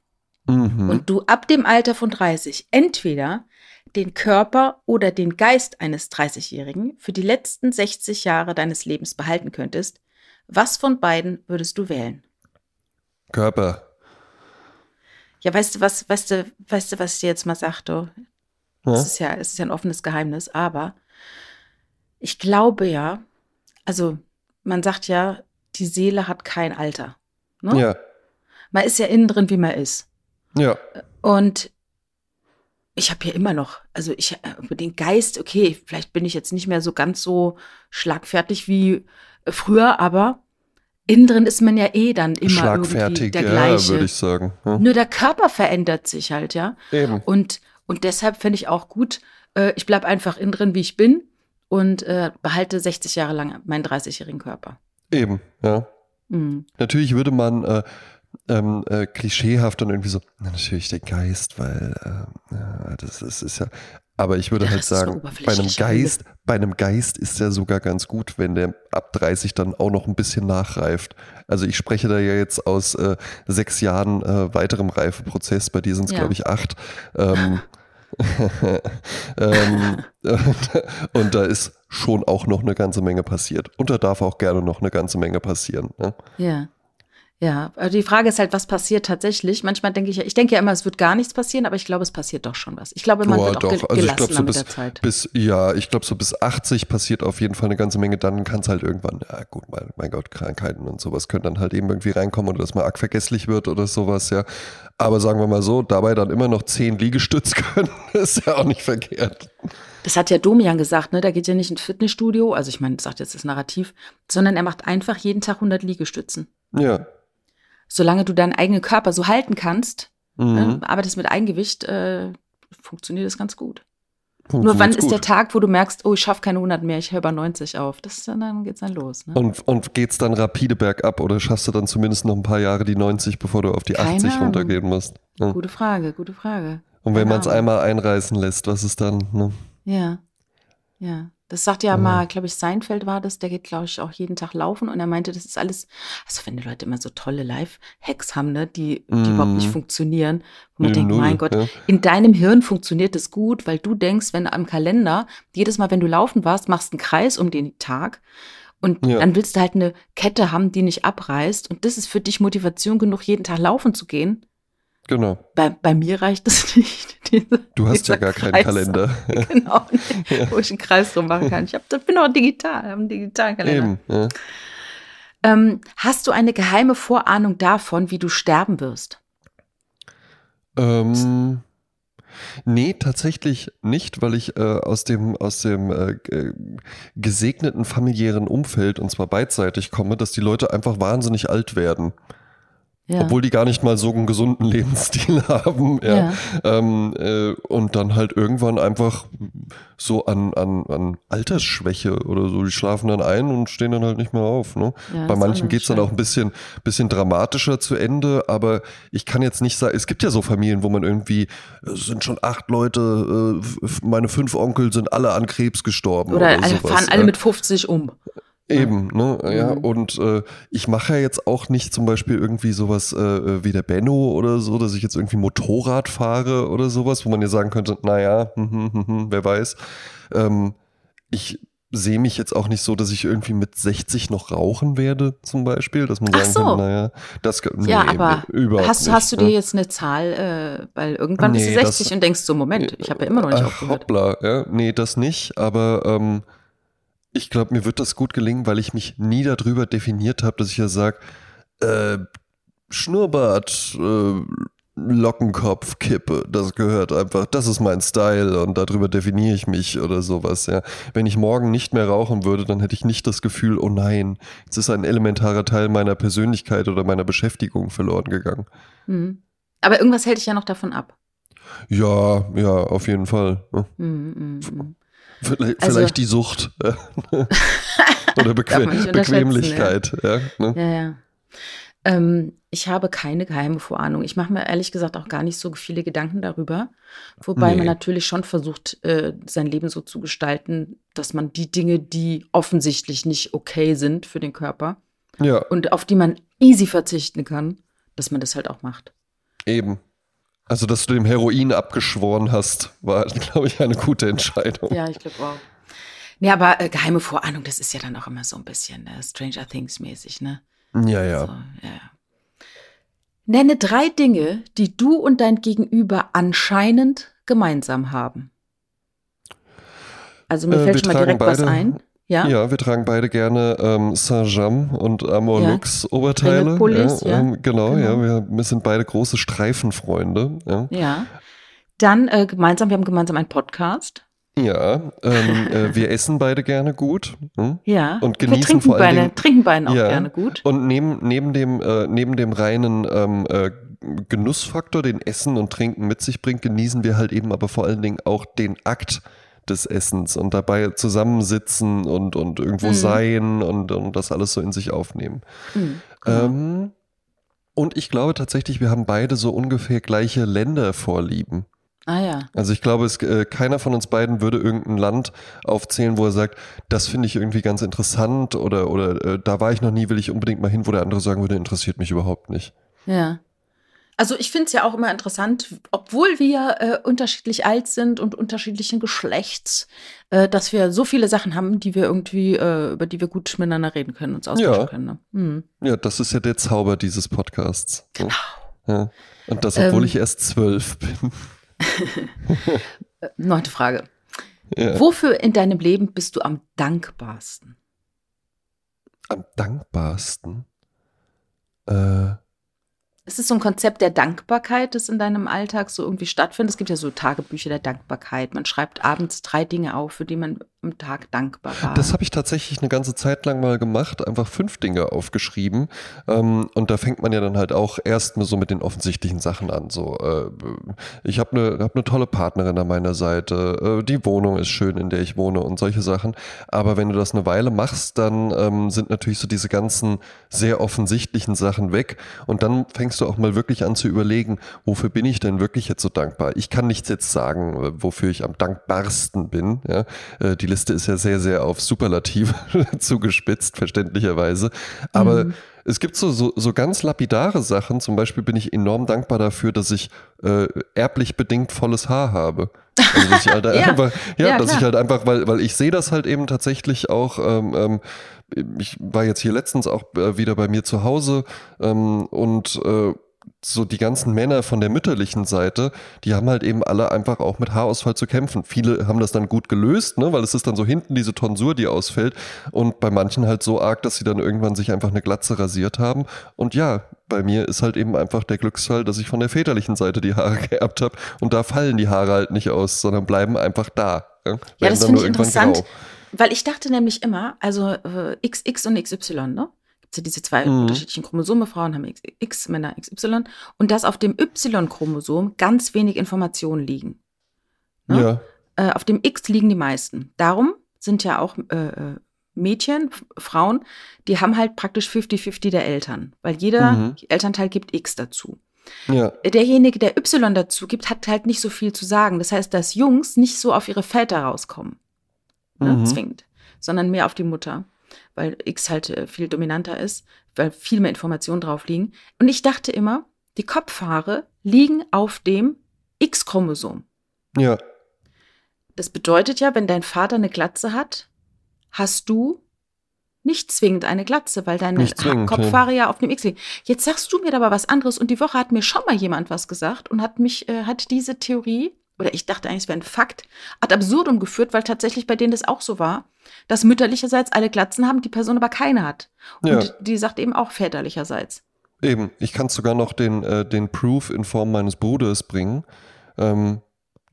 Mhm. und du ab dem Alter von 30 entweder den Körper oder den Geist eines 30-Jährigen für die letzten 60 Jahre deines Lebens behalten könntest, was von beiden würdest du wählen? Körper. Ja, weißt du was, weißt du, weißt du, was ich dir jetzt mal sagte? Ja? Es ist ja, es ist ja ein offenes Geheimnis, aber ich glaube ja, also man sagt ja, die Seele hat kein Alter. Ne? Ja. Man ist ja innen drin, wie man ist. Ja. Und ich habe ja immer noch, also ich über den Geist, okay, vielleicht bin ich jetzt nicht mehr so ganz so schlagfertig wie früher, aber innen drin ist man ja eh dann immer irgendwie Schlagfertig, der ja, gleiche. würde ich sagen. Ja. Nur der Körper verändert sich halt, ja. Eben. Und, und deshalb fände ich auch gut, äh, ich bleibe einfach innen drin, wie ich bin und äh, behalte 60 Jahre lang meinen 30-jährigen Körper. Eben, ja. Mhm. Natürlich würde man äh, ähm, äh, klischeehaft dann irgendwie so, na, natürlich der Geist, weil äh, ja, das ist, ist ja. Aber ich würde Der halt sagen, bei einem Geist, bei einem Geist ist ja sogar ganz gut, wenn der ab 30 dann auch noch ein bisschen nachreift. Also ich spreche da ja jetzt aus äh, sechs Jahren äh, weiterem Reifeprozess, bei dir sind es, Ja. glaube ich, acht. Ähm, ähm, und da ist schon auch noch eine ganze Menge passiert. Und da darf auch gerne noch eine ganze Menge passieren. Ne? Ja. Ja, aber die Frage ist halt, was passiert tatsächlich? Manchmal denke ich ja, ich denke ja immer, es wird gar nichts passieren, aber ich glaube, es passiert doch schon was. Ich glaube, man Boah, wird auch doch. ge Also ich glaube, so mit bis, der Zeit. bis, ja, ich glaube, so bis 80 passiert auf jeden Fall eine ganze Menge. Dann kann es halt irgendwann, ja gut, mein, mein Gott, Krankheiten und sowas können dann halt eben irgendwie reinkommen oder dass man arg vergesslich wird oder sowas, ja. Aber sagen wir mal so, dabei dann immer noch 10 Liegestütz können, ist ja auch nicht verkehrt. Das hat ja Domian gesagt, ne? Der geht ja nicht ins Fitnessstudio, also ich meine, das sagt jetzt das Narrativ, sondern er macht einfach jeden Tag 100 Liegestützen. Ja. Solange du deinen eigenen Körper so halten kannst, Mhm. ne, arbeitest mit Eigengewicht, äh, funktioniert das ganz gut. Nur Funktioniert's wann ist gut. der Tag, wo du merkst, oh, ich schaffe keine 100 mehr, ich höre bei 90 auf? Das ist dann, dann geht's dann los. Ne? Und, und geht's dann rapide bergab oder schaffst du dann zumindest noch ein paar Jahre die 90, bevor du auf die Keine 80 Ahnung. runtergehen musst? Ja. Gute Frage, gute Frage. Und wenn man es einmal einreißen lässt, was ist dann? Ne? Ja, ja. Das sagt ja, Ja. mal, glaube ich, Seinfeld war das, der geht, glaube ich, auch jeden Tag laufen und er meinte, das ist alles, also wenn die Leute immer so tolle Live-Hacks haben, ne, die, die Mhm. überhaupt nicht funktionieren, wo man denkt, null, mein Gott, ja. in deinem Hirn funktioniert das gut, weil du denkst, wenn am Kalender, jedes Mal, wenn du laufen warst, machst einen Kreis um den Tag und Ja. dann willst du halt eine Kette haben, die nicht abreißt und das ist für dich Motivation genug, jeden Tag laufen zu gehen. Genau. Bei, bei mir reicht das nicht. Diese, Du hast ja gar keinen Kreis. Kalender. Genau, wo ich einen Kreis drum machen kann. Ich hab, bin auch digital, habe einen digitalen Kalender. Eben. Ja. Ähm, hast du eine geheime Vorahnung davon, wie du sterben wirst? Ähm, nee, tatsächlich nicht, weil ich äh, aus dem, aus dem äh, gesegneten familiären Umfeld, und zwar beidseitig, komme, dass die Leute einfach wahnsinnig alt werden. Ja. Obwohl die gar nicht mal so einen gesunden Lebensstil haben. Ja. Ja. Ähm, äh, und dann halt irgendwann einfach so an, an, an Altersschwäche oder so. Die schlafen dann ein und stehen dann halt nicht mehr auf. Ne? Ja, Bei manchen geht's dann schön. auch ein bisschen, bisschen dramatischer zu Ende, aber ich kann jetzt nicht sagen, es gibt ja so Familien, wo man irgendwie, es sind schon acht Leute, äh, meine fünf Onkel sind alle an Krebs gestorben. Oder Oder, alle sowas, fahren alle mit 50 um. Eben, ne? Ja, Mhm. und äh, ich mache ja jetzt auch nicht zum Beispiel irgendwie sowas äh, wie der Benno oder so, dass ich jetzt irgendwie Motorrad fahre oder sowas, wo man ja sagen könnte, naja, hm, hm, hm, hm, wer weiß. Ähm, ich sehe mich jetzt auch nicht so, dass ich irgendwie mit 60 noch rauchen werde, zum Beispiel, dass man sagen so. kann, naja, das nee, ja, aber nee, überhaupt hast, nicht, hast du ne? dir jetzt eine Zahl, äh, weil irgendwann bist du Nee, das- 60 und denkst so, Moment, ich habe ja immer noch nicht Ach, aufgehört. Hoppla, ja. Nee, das nicht, aber ähm, ich glaube, mir wird das gut gelingen, weil ich mich nie darüber definiert habe, dass ich ja sage, äh, Schnurrbart, äh, Lockenkopf, Kippe, das gehört einfach, das ist mein Style und darüber definiere ich mich oder sowas, ja. Wenn ich morgen nicht mehr rauchen würde, dann hätte ich nicht das Gefühl, oh nein, jetzt ist ein elementarer Teil meiner Persönlichkeit oder meiner Beschäftigung verloren gegangen. Mhm. Aber irgendwas hält dich ja noch davon ab. Ja, ja, auf jeden Fall. Ja. Mhm, mhm, mhm. Vielleicht, Also- vielleicht die Sucht. ja. Oder Bequem Bequemlichkeit. Ja. ne? Ja, ja. Ähm, ich habe keine geheime Vorahnung. Ich mache mir ehrlich gesagt auch gar nicht so viele Gedanken darüber. Wobei Nee. man natürlich schon versucht, äh, sein Leben so zu gestalten, dass man die Dinge, die offensichtlich nicht okay sind für den Körper ja, und auf die man easy verzichten kann, dass man das halt auch macht. eben. Also, dass du dem Heroin abgeschworen hast, war, glaube ich, eine gute Entscheidung. Ja, ich glaube auch. Nee, aber äh, geheime Vorahnung, das ist ja dann auch immer so ein bisschen äh, Stranger Things mäßig, ne? Ja, ja. So, ja. Nenne drei Dinge, die du und dein Gegenüber anscheinend gemeinsam haben. Also mir Äh, fällt schon mal direkt was ein. Ja? Ja, wir tragen beide gerne ähm, Saint-Jean und Amor Ja. Lux Oberteile. Pullis, ja. ähm, genau, ja. Genau. Wir, wir sind beide große Streifenfreunde. Ja. Dann äh, gemeinsam, wir haben gemeinsam einen Podcast. ja ähm, äh, wir essen beide gerne gut. Hm? Ja. Und wir genießen trinken vor allen beide, Dingen- trinken beiden auch Ja. gerne gut. Und neben, neben, dem, äh, neben dem reinen ähm, äh, Genussfaktor, den Essen und Trinken mit sich bringt, genießen wir halt eben aber vor allen Dingen auch den Akt des Essens und dabei zusammensitzen und, und irgendwo Mhm. sein und, und das alles so in sich aufnehmen. Mhm, genau. Ähm, und ich glaube tatsächlich, wir haben beide so ungefähr gleiche Ländervorlieben. ah ja. Also ich glaube, es, äh, keiner von uns beiden würde irgendein Land aufzählen, wo er sagt, das finde ich irgendwie ganz interessant oder, oder äh, da war ich noch nie, will ich unbedingt mal hin, wo der andere sagen würde, interessiert mich überhaupt nicht. Ja. Also ich finde es ja auch immer interessant, obwohl wir äh, unterschiedlich alt sind und unterschiedlichen Geschlechts, äh, dass wir so viele Sachen haben, die wir irgendwie, äh, über die wir gut miteinander reden können, uns austauschen Ja. können. Ne? Hm. Ja, das ist ja der Zauber dieses Podcasts. So. Genau. Ja. Und das, obwohl Ähm. ich erst zwölf bin. Äh, neunte Frage. Ja. Wofür in deinem Leben bist du am dankbarsten? Am dankbarsten. Äh, Ist es so ein Konzept der Dankbarkeit, das in deinem Alltag so irgendwie stattfindet? Es gibt ja so Tagebücher der Dankbarkeit. Man schreibt abends drei Dinge auf, für die man am Tag dankbar war. Das habe ich tatsächlich eine ganze Zeit lang mal gemacht, einfach fünf Dinge aufgeschrieben. Ähm, und da fängt man ja dann halt auch erst mal so mit den offensichtlichen Sachen an. So, äh, ich habe eine hab ne tolle Partnerin an meiner Seite, äh, die Wohnung ist schön, in der ich wohne und solche Sachen. Aber wenn du das eine Weile machst, dann ähm, sind natürlich so diese ganzen sehr offensichtlichen Sachen weg. Und dann fängst du auch mal wirklich an zu überlegen, wofür bin ich denn wirklich jetzt so dankbar? Ich kann nichts jetzt sagen, äh, wofür ich am dankbarsten bin. Ja? Äh, Die Liste ist ja sehr, sehr auf Superlative zugespitzt, verständlicherweise. Aber Mhm. es gibt so, so, so ganz lapidare Sachen. Zum Beispiel bin ich enorm dankbar dafür, dass ich äh, erblich bedingt volles Haar habe. Also, dass ich halt Ja. einfach, ja, Ja, dass klar. ich halt einfach, weil, weil ich sehe das halt eben tatsächlich auch, ähm, ähm, ich war jetzt hier letztens auch äh, wieder bei mir zu Hause ähm, und äh, so die ganzen Männer von der mütterlichen Seite, die haben halt eben alle einfach auch mit Haarausfall zu kämpfen. Viele haben das dann gut gelöst, ne, weil es ist dann so hinten diese Tonsur, die ausfällt und bei manchen halt so arg, dass sie dann irgendwann sich einfach eine Glatze rasiert haben. Und ja, bei mir ist halt eben einfach der Glücksfall, dass ich von der väterlichen Seite die Haare geerbt habe und da fallen die Haare halt nicht aus, sondern bleiben einfach da. Ja, Ja, das finde ich interessant, grau. weil ich dachte nämlich immer, also äh, XX und XY, ne? Gibt ja diese zwei Mhm. unterschiedlichen Chromosome, Frauen haben XX, Männer XY, und dass auf dem Y-Chromosom ganz wenig Informationen liegen. Ne? Ja, Äh, auf dem X liegen die meisten. Darum sind ja auch äh, äh, Mädchen, Frauen, die haben halt praktisch 50-50 der Eltern, weil jeder Mhm. Elternteil gibt X dazu. ja, derjenige, der Y dazu gibt, hat halt nicht so viel zu sagen. Das heißt, dass Jungs nicht so auf ihre Väter rauskommen, ne, Mhm. zwingend, sondern mehr auf die Mutter, weil X halt äh, viel dominanter ist, weil viel mehr Informationen drauf liegen. Und ich dachte immer, die Kopfhaare liegen auf dem X-Chromosom. ja, Das bedeutet ja, wenn dein Vater eine Glatze hat, hast du nicht zwingend eine Glatze, weil deine zwingend, ha Kopfhaare ja auf dem X liegen. Jetzt sagst du mir aber was anderes und die Woche hat mir schon mal jemand was gesagt und hat mich, äh, hat diese Theorie, oder ich dachte eigentlich, es wäre ein Fakt, ad absurdum geführt, weil tatsächlich bei denen das auch so war, dass mütterlicherseits alle Glatzen haben, die Person aber keine hat. Und Ja. die sagt eben auch väterlicherseits. Eben, ich kann sogar noch den, äh, den Proof in Form meines Bruders bringen, ähm,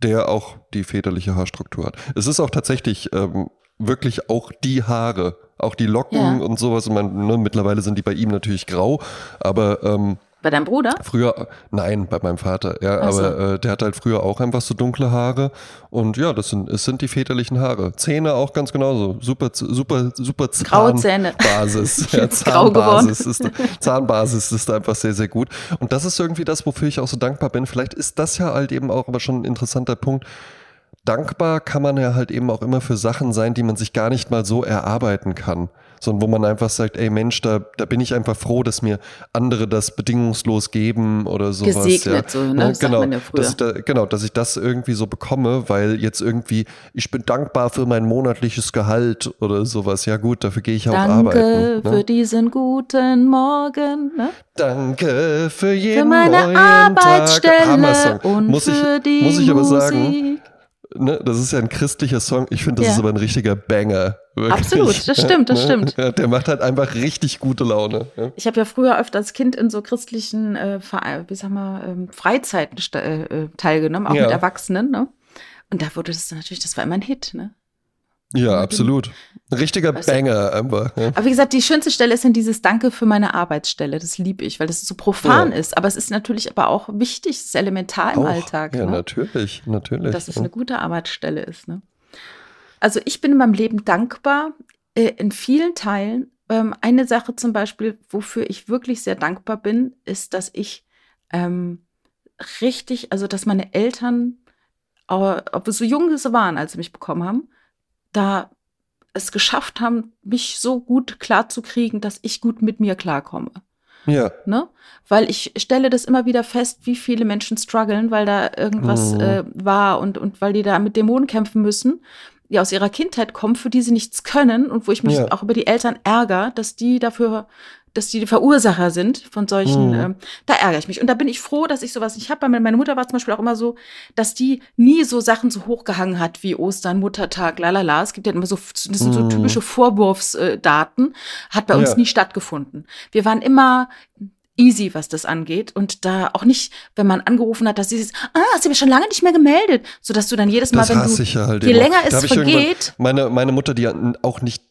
der auch die väterliche Haarstruktur hat. Es ist auch tatsächlich ähm, wirklich auch die Haare, auch die Locken Ja. und sowas. Und man, ne, mittlerweile sind die bei ihm natürlich grau, aber ähm, Bei deinem Bruder? früher, nein, bei meinem Vater, ja, Ach so. aber äh, der hat halt früher auch einfach so dunkle Haare und ja, das sind, es sind die väterlichen Haare. Zähne auch ganz genauso, super, super, super Zähne. Basis. Ja, Jetzt grau geworden. Zahnbasis ist, Zahnbasis ist einfach sehr, sehr gut. Und das ist irgendwie das, wofür ich auch so dankbar bin. Vielleicht ist das ja halt eben auch aber schon ein interessanter Punkt. Dankbar kann man ja halt eben auch immer für Sachen sein, die man sich gar nicht mal so erarbeiten kann. Sondern wo man einfach sagt, ey Mensch, da, da bin ich einfach froh, dass mir andere das bedingungslos geben oder sowas. Gesegnet, ja. so, ne? Das sagt genau, ja früher. Dass ich da, genau, dass ich das irgendwie so bekomme, weil jetzt irgendwie, ich bin dankbar für mein monatliches Gehalt oder sowas. Ja gut, dafür gehe ich auch Danke arbeiten. für Ne? diesen guten Morgen. Ne? Danke für jeden Für meine neuen Arbeitsstelle Tag. Und muss ich, für die muss ich aber sagen, Musik. Ne, das ist ja ein christlicher Song. Ich finde, das Ja. ist aber ein richtiger Banger. Wirklich. Absolut, das stimmt, das stimmt. Ja, der macht halt einfach richtig gute Laune. Ja. Ich habe ja früher öfter als Kind in so christlichen, äh, wie sag mal, ähm, Freizeiten äh, äh, teilgenommen, auch mit Erwachsenen. Ne? Und da wurde das natürlich, das war immer ein Hit. Ne? Ja, absolut. Ein richtiger du- Banger einfach. Ja. Aber wie gesagt, die schönste Stelle ist dann dieses Danke für meine Arbeitsstelle. Das liebe ich, weil das so profan Ja. ist. Aber es ist natürlich aber auch wichtig, es ist elementar im Auch. Alltag. Ja, ne? natürlich, natürlich. dass es eine gute Arbeitsstelle ist. Ne? Also ich bin in meinem Leben dankbar äh, in vielen Teilen. Ähm, eine Sache zum Beispiel, wofür ich wirklich sehr dankbar bin, ist, dass ich ähm, richtig, also dass meine Eltern, ob wir so jung sie waren, als sie mich bekommen haben, da es geschafft haben, mich so gut klarzukriegen, dass ich gut mit mir klarkomme. Ja. Ne? Weil ich stelle das immer wieder fest, wie viele Menschen strugglen, weil da irgendwas Mhm. äh, war und, und weil die da mit Dämonen kämpfen müssen, die aus ihrer Kindheit kommen, für die sie nichts können und wo ich mich Ja. auch über die Eltern ärgere, dass die dafür, dass die die Verursacher sind von solchen, Mhm. ähm, da ärgere ich mich. Und da bin ich froh, dass ich sowas nicht habe. Weil meine Mutter war zum Beispiel auch immer so, dass die nie so Sachen so hochgehangen hat wie Ostern, Muttertag, lalala. Es gibt ja immer so, das sind so Mhm. typische Vorwurfsdaten. Hat bei uns Ja. nie stattgefunden. Wir waren immer easy, was das angeht. Und da auch nicht, wenn man angerufen hat, dass dieses, ah, hast du mich schon lange nicht mehr gemeldet, sodass du dann jedes Mal, Das wenn du, ja halt je immer. länger es vergeht, Meine, meine Mutter, die ja auch nicht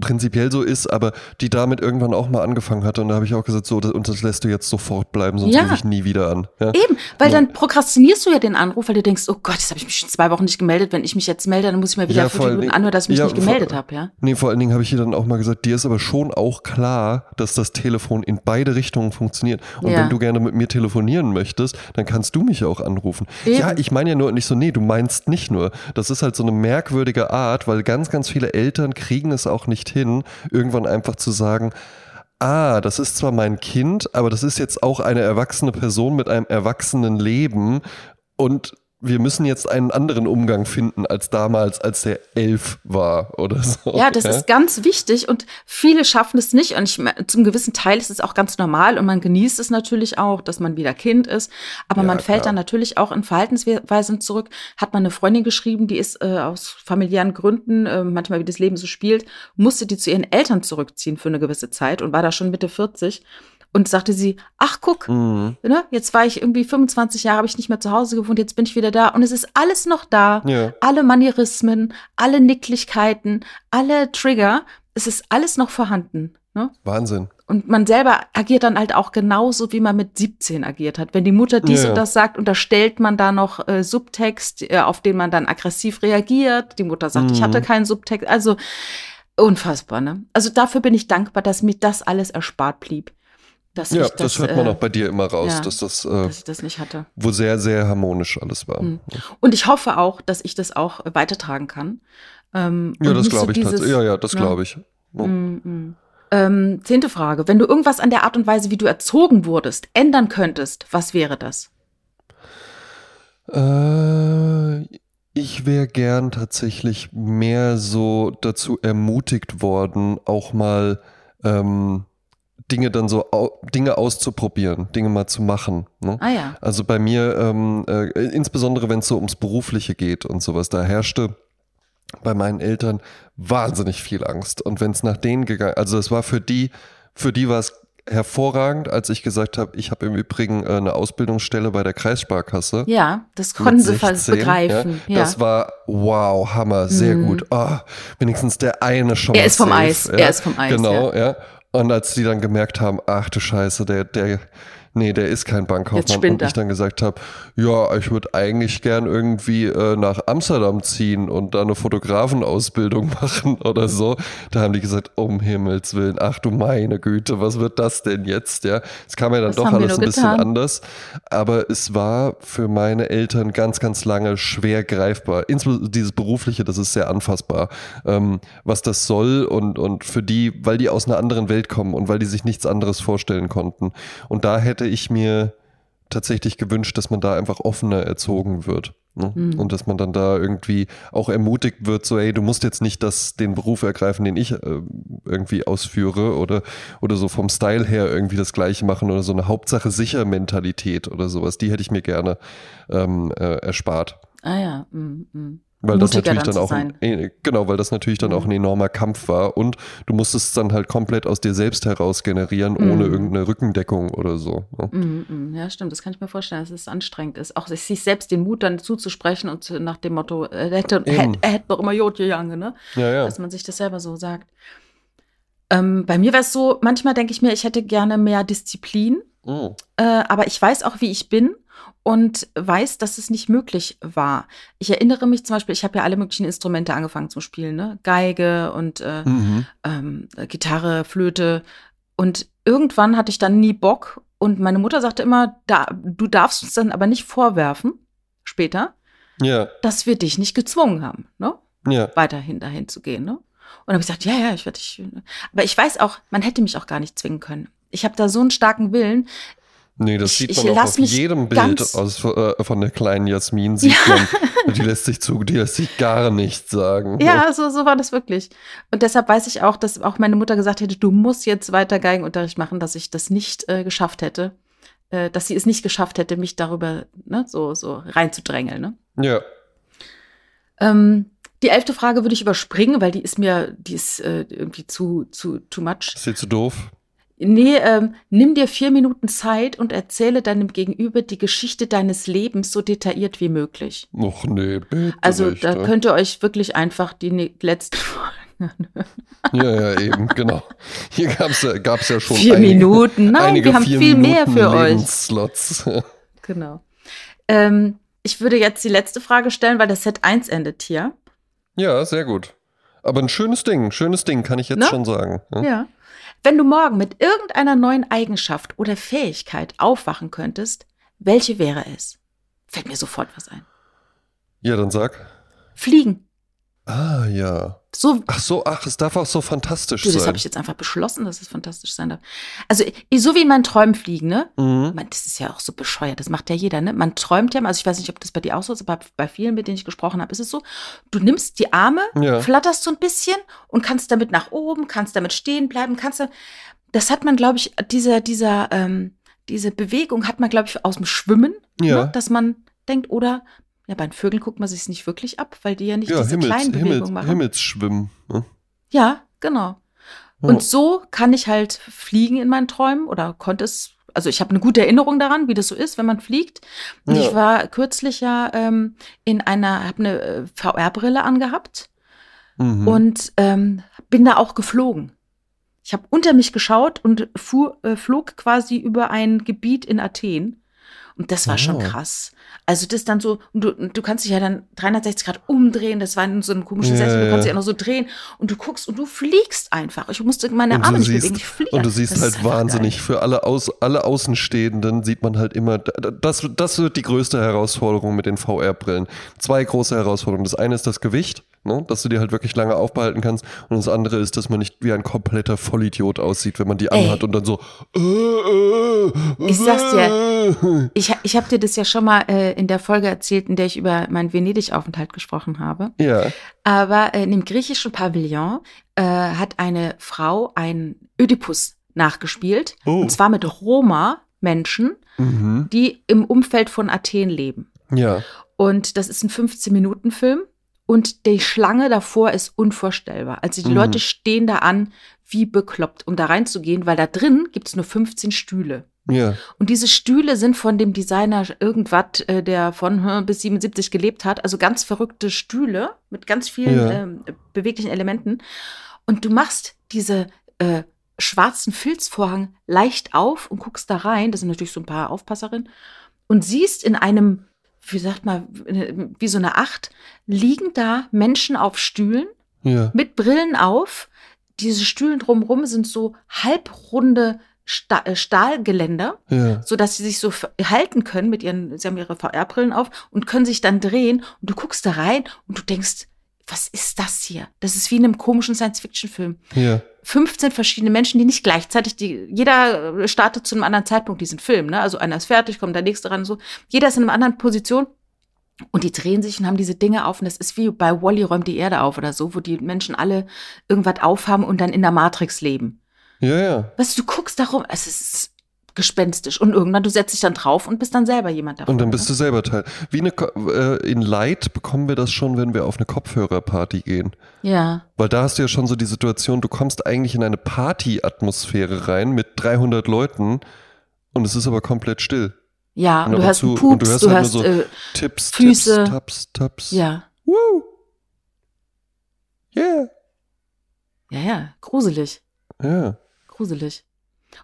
prinzipiell so ist, aber die damit irgendwann auch mal angefangen hatte. Und da habe ich auch gesagt, so, das, und das lässt du jetzt sofort bleiben, sonst Ja. rufe ich nie wieder an. Ja? Eben, weil Ja. dann prokrastinierst du ja den Anruf, weil du denkst, oh Gott, jetzt habe ich mich schon zwei Wochen nicht gemeldet. Wenn ich mich jetzt melde, dann muss ich mir wieder Ja, fünf Minuten anhören, dass ich mich nicht gemeldet habe, ja. Nee, vor allen Dingen habe ich ihr dann auch mal gesagt, dir ist aber schon auch klar, dass das Telefon in beide Richtungen funktioniert. Und Ja. wenn du gerne mit mir telefonieren möchtest, dann kannst du mich auch anrufen. Eben. Ja, ich meine ja nur nicht so, nee, du meinst nicht nur. Das ist halt so eine merkwürdige Art, weil ganz, ganz viele Eltern kriegen es auch nicht hin, irgendwann einfach zu sagen, ah, das ist zwar mein Kind, aber das ist jetzt auch eine erwachsene Person mit einem erwachsenen Leben und wir müssen jetzt einen anderen Umgang finden als damals, als der elf war oder so. Ja, das ist ganz wichtig und viele schaffen es nicht. Und ich, zum gewissen Teil ist es auch ganz normal und man genießt es natürlich auch, dass man wieder Kind ist. Aber Ja, man fällt klar. dann natürlich auch in Verhaltensweisen zurück. Hat man eine Freundin geschrieben, die ist äh, aus familiären Gründen, äh, manchmal wie das Leben so spielt, musste die zu ihren Eltern zurückziehen für eine gewisse Zeit und war da schon Mitte 40. Und sagte sie, ach guck, Mhm. ne, jetzt war ich irgendwie 25 Jahre, habe ich nicht mehr zu Hause gewohnt, jetzt bin ich wieder da und es ist alles noch da Ja. alle Manierismen, alle Nicklichkeiten, alle Trigger, es ist alles noch vorhanden. Ne? Wahnsinn. Und man selber agiert dann halt auch genauso, wie man mit 17 agiert hat. Wenn die Mutter dies Ja. und das sagt, unterstellt man da noch äh, Subtext, äh, auf den man dann aggressiv reagiert. Die Mutter sagt, ich Mhm. hatte keinen Subtext. Also unfassbar, ne? Also dafür bin ich dankbar, dass mir das alles erspart blieb. Dass Ja, das, das, hört man äh, auch bei dir immer raus, ja, dass das äh, dass ich das nicht hatte. wo sehr, sehr harmonisch alles war. Mhm. Und ich hoffe auch, dass ich das auch weitertragen kann. Ähm, Ja, das so glaube ich dieses- tatsächlich. Ja, ja, das Ja. glaube ich. Mm, mm. Ähm, zehnte Frage. Wenn du irgendwas an der Art und Weise, wie du erzogen wurdest, ändern könntest, was wäre das? Äh, ich wäre gern tatsächlich mehr so dazu ermutigt worden, auch mal ähm, Dinge dann so au Dinge auszuprobieren, Dinge mal zu machen. Ne? Ah ja. Also bei mir, ähm, äh, insbesondere wenn es so ums Berufliche geht und sowas, da herrschte bei meinen Eltern wahnsinnig viel Angst. Und wenn es nach denen gegangen, also es war für die, für die war es hervorragend, als ich gesagt habe, ich habe im Übrigen äh, eine Ausbildungsstelle bei der Kreissparkasse. Ja, das konnten sie 16, begreifen. Ja, Ja. Das war wow, Hammer, sehr Mhm. gut. Oh, wenigstens der eine schon Er ist vom safe, Eis, Ja. er ist vom Eis, Genau, ja. Und als die dann gemerkt haben, ach du Scheiße, der, der, nee, der ist kein Bankkaufmann. Und ich dann gesagt habe, ja, ich würde eigentlich gern irgendwie äh, nach Amsterdam ziehen und da eine Fotografenausbildung machen oder so. Da haben die gesagt, um Himmels Willen, ach du meine Güte, was wird das denn jetzt? Ja, es kam ja dann Was doch alles ein bisschen anders. Aber es war für meine Eltern ganz, ganz lange schwer greifbar. Insbesondere dieses Berufliche, das ist sehr anfassbar. Ähm, was das soll und, und für die, weil die aus einer anderen Welt kommen und weil die sich nichts anderes vorstellen konnten. Und da hätte ich mir tatsächlich gewünscht, dass man da einfach offener erzogen wird. Ne? Mhm. Und dass man dann da irgendwie auch ermutigt wird, so, ey, du musst jetzt nicht das, den Beruf ergreifen, den ich äh, irgendwie ausführe oder, oder so vom Style her irgendwie das Gleiche machen oder so eine Hauptsache sicher Mentalität oder sowas. Die hätte ich mir gerne ähm, äh, erspart. Ah ja. Mm, mm. Weil das natürlich dann dann auch ein, äh, genau, weil das natürlich dann auch ein enormer Kampf war und du musstest es dann halt komplett aus dir selbst heraus generieren, ohne Mhm. irgendeine Rückendeckung oder so. Ne? Mm, mm. Ja, stimmt. Das kann ich mir vorstellen, dass es anstrengend ist. Auch sich selbst den Mut dann zuzusprechen und nach dem Motto, äh, er hätte, hätte doch immer Jod gegangen, ne? Ja, ja. dass man sich das selber so sagt. Ähm, bei mir wäre es so, manchmal denke ich mir, ich hätte gerne mehr Disziplin, Oh. äh, aber ich weiß auch, wie ich bin und weiß, dass es nicht möglich war. Ich erinnere mich zum Beispiel, ich habe ja alle möglichen Instrumente angefangen zu spielen, ne? Geige und äh, Mhm. ähm, Gitarre, Flöte. Und irgendwann hatte ich dann nie Bock. Und meine Mutter sagte immer, da, du darfst uns dann aber nicht vorwerfen, später, Ja, dass wir dich nicht gezwungen haben. Ne? ja. weiterhin dahin zu gehen. Ne? Und dann habe ich gesagt, ja, ja, ich werde dich. Aber ich weiß auch, man hätte mich auch gar nicht zwingen können. Ich habe da so einen starken Willen. Nee, das Ich- sieht man auch auf jedem Bild aus, äh, von der kleinen Jasmin, sieht man, die lässt sich zu, die lässt sich gar nichts sagen. Ja, so, so war das wirklich. Und deshalb weiß ich auch, dass auch meine Mutter gesagt hätte, du musst jetzt weiter Geigenunterricht machen, dass ich das nicht äh, geschafft hätte. Äh, dass sie es nicht geschafft hätte, mich darüber ne, so, so reinzudrängeln. Ne? Ja. Ähm, die elfte Frage würde ich überspringen, weil die ist mir, die ist äh, irgendwie zu, zu, too much. Ist dir zu doof? Nee, ähm, nimm dir vier Minuten Zeit und erzähle deinem Gegenüber die Geschichte deines Lebens so detailliert wie möglich. Och nee, bitte Also nicht, da ne? könnt ihr euch wirklich einfach die ne letzte Folge anhören. Ja, ja, eben, genau. Hier gab's ja, gab's ja schon Vier einige, Minuten. Nein, einige wir haben viel mehr Minuten für euch. Genau. Ähm, ich würde jetzt die letzte Frage stellen, weil das Set 1 endet hier. Ja, sehr gut. Aber ein schönes Ding, schönes Ding, kann ich jetzt Ne? schon sagen. ne? Ja. Wenn du morgen mit irgendeiner neuen Eigenschaft oder Fähigkeit aufwachen könntest, welche wäre es? Fällt mir sofort was ein. Ja, dann sag. Fliegen. Ah, ja. So, Ach so, ach, es darf auch so fantastisch du, das sein. habe ich jetzt einfach beschlossen, dass es fantastisch sein darf. Also, so wie in meinen Träumen fliegen, ne? Mhm. Man, das ist ja auch so bescheuert, das macht ja jeder, ne? Man träumt ja also ich weiß nicht, ob das bei dir auch so ist, aber bei vielen, mit denen ich gesprochen habe, ist es so, du nimmst die Arme, Ja. flatterst so ein bisschen und kannst damit nach oben, kannst damit stehen bleiben, kannst da, das hat man, glaube ich, dieser, dieser, ähm, diese Bewegung hat man, glaube ich, aus dem Schwimmen, Ja. ne? dass man denkt, oder, ja, bei den Vögeln guckt man sich nicht wirklich ab, weil die ja nicht Ja, diese Himmels, kleinen Bewegungen Himmels, machen. Himmelsschwimmen. ne? Ja, genau. Ja. Und so kann ich halt fliegen in meinen Träumen oder konnte es. Also ich habe eine gute Erinnerung daran, wie das so ist, wenn man fliegt. Und Ja. ich war kürzlich ja ähm, in einer, habe eine äh, VR-Brille angehabt Mhm. und ähm, bin da auch geflogen. Ich habe unter mich geschaut und fuhr, äh, flog quasi über ein Gebiet in Athen. Und das war schon Oh. krass. Also das dann so, und du, und du kannst dich ja dann 360 Grad umdrehen, das war in so einem komischen Ja, Sessel, du ja. kannst dich auch noch so drehen und du guckst und du fliegst einfach. Ich musste meine Arme nicht siehst- bewegen, ich fliege. Und du siehst Das halt wahnsinnig, für alle, Aus, alle Außenstehenden sieht man halt immer, das, das wird die größte Herausforderung mit den VR-Brillen. Zwei große Herausforderungen. Das eine ist das Gewicht, ne, dass du die halt wirklich lange aufbehalten kannst. Und das andere ist, dass man nicht wie ein kompletter Vollidiot aussieht, wenn man die Ey. anhat und dann so. Äh, äh, Ich sag's dir. geil. Ich, ich habe dir das ja schon mal äh, in der Folge erzählt, in der ich über meinen Venedig-Aufenthalt gesprochen habe. Ja. Aber äh, in dem griechischen Pavillon äh, hat eine Frau ein Ödipus nachgespielt. Oh. Und zwar mit Roma-Menschen, Mhm. die im Umfeld von Athen leben. Ja. Und das ist ein 15-Minuten-Film. Und die Schlange davor ist unvorstellbar. Also die Mhm. Leute stehen da an, wie bekloppt, um da reinzugehen, weil da drin gibt es nur 15 Stühle. Ja. Und diese Stühle sind von dem Designer irgendwas, äh, der von hm, bis 77 gelebt hat. Also ganz verrückte Stühle mit ganz vielen Ja. ähm, beweglichen Elementen. Und du machst diese äh, schwarzen Filzvorhang leicht auf und guckst da rein. Das sind natürlich so ein paar Aufpasserinnen. Und siehst in einem, wie sagt man, wie so eine Acht, liegen da Menschen auf Stühlen Ja. mit Brillen auf. Diese Stühlen drumherum sind so halbrunde äh, Stahlgeländer Ja. so dass sie sich so halten können mit ihren, sie haben ihre VR-Brillen auf und können sich dann drehen und du guckst da rein und du denkst, was ist das hier? Das ist wie in einem komischen Science-Fiction-Film. Ja. 15 verschiedene Menschen, die nicht gleichzeitig, die, jeder äh, startet zu einem anderen Zeitpunkt diesen Film, ne? Also einer ist fertig, kommt der nächste ran, so. Jeder ist in einer anderen Position und die drehen sich und haben diese Dinge auf und das ist wie bei Wally räumt die Erde auf oder so, wo die Menschen alle irgendwas aufhaben und dann in der Matrix leben. Ja, ja. Weißt du, du guckst darum, es ist gespenstisch. Und irgendwann, du setzt dich dann drauf und bist dann selber jemand davon. Und dann bist ne? du selber Teil. Wie eine, Ko- äh, in Light bekommen wir das schon, wenn wir auf eine Kopfhörerparty gehen. Ja. Weil da hast du ja schon so die Situation, du kommst eigentlich in eine Party-Atmosphäre rein mit 300 Leuten und es ist aber komplett still. Ja, und Und du hörst zu- Pups, du hörst du halt hörst, nur so- äh, Tipps, Füße. Tipps, Taps, Taps. ja, Woo! Yeah. ja, ja, gruselig, Ja. gruselig.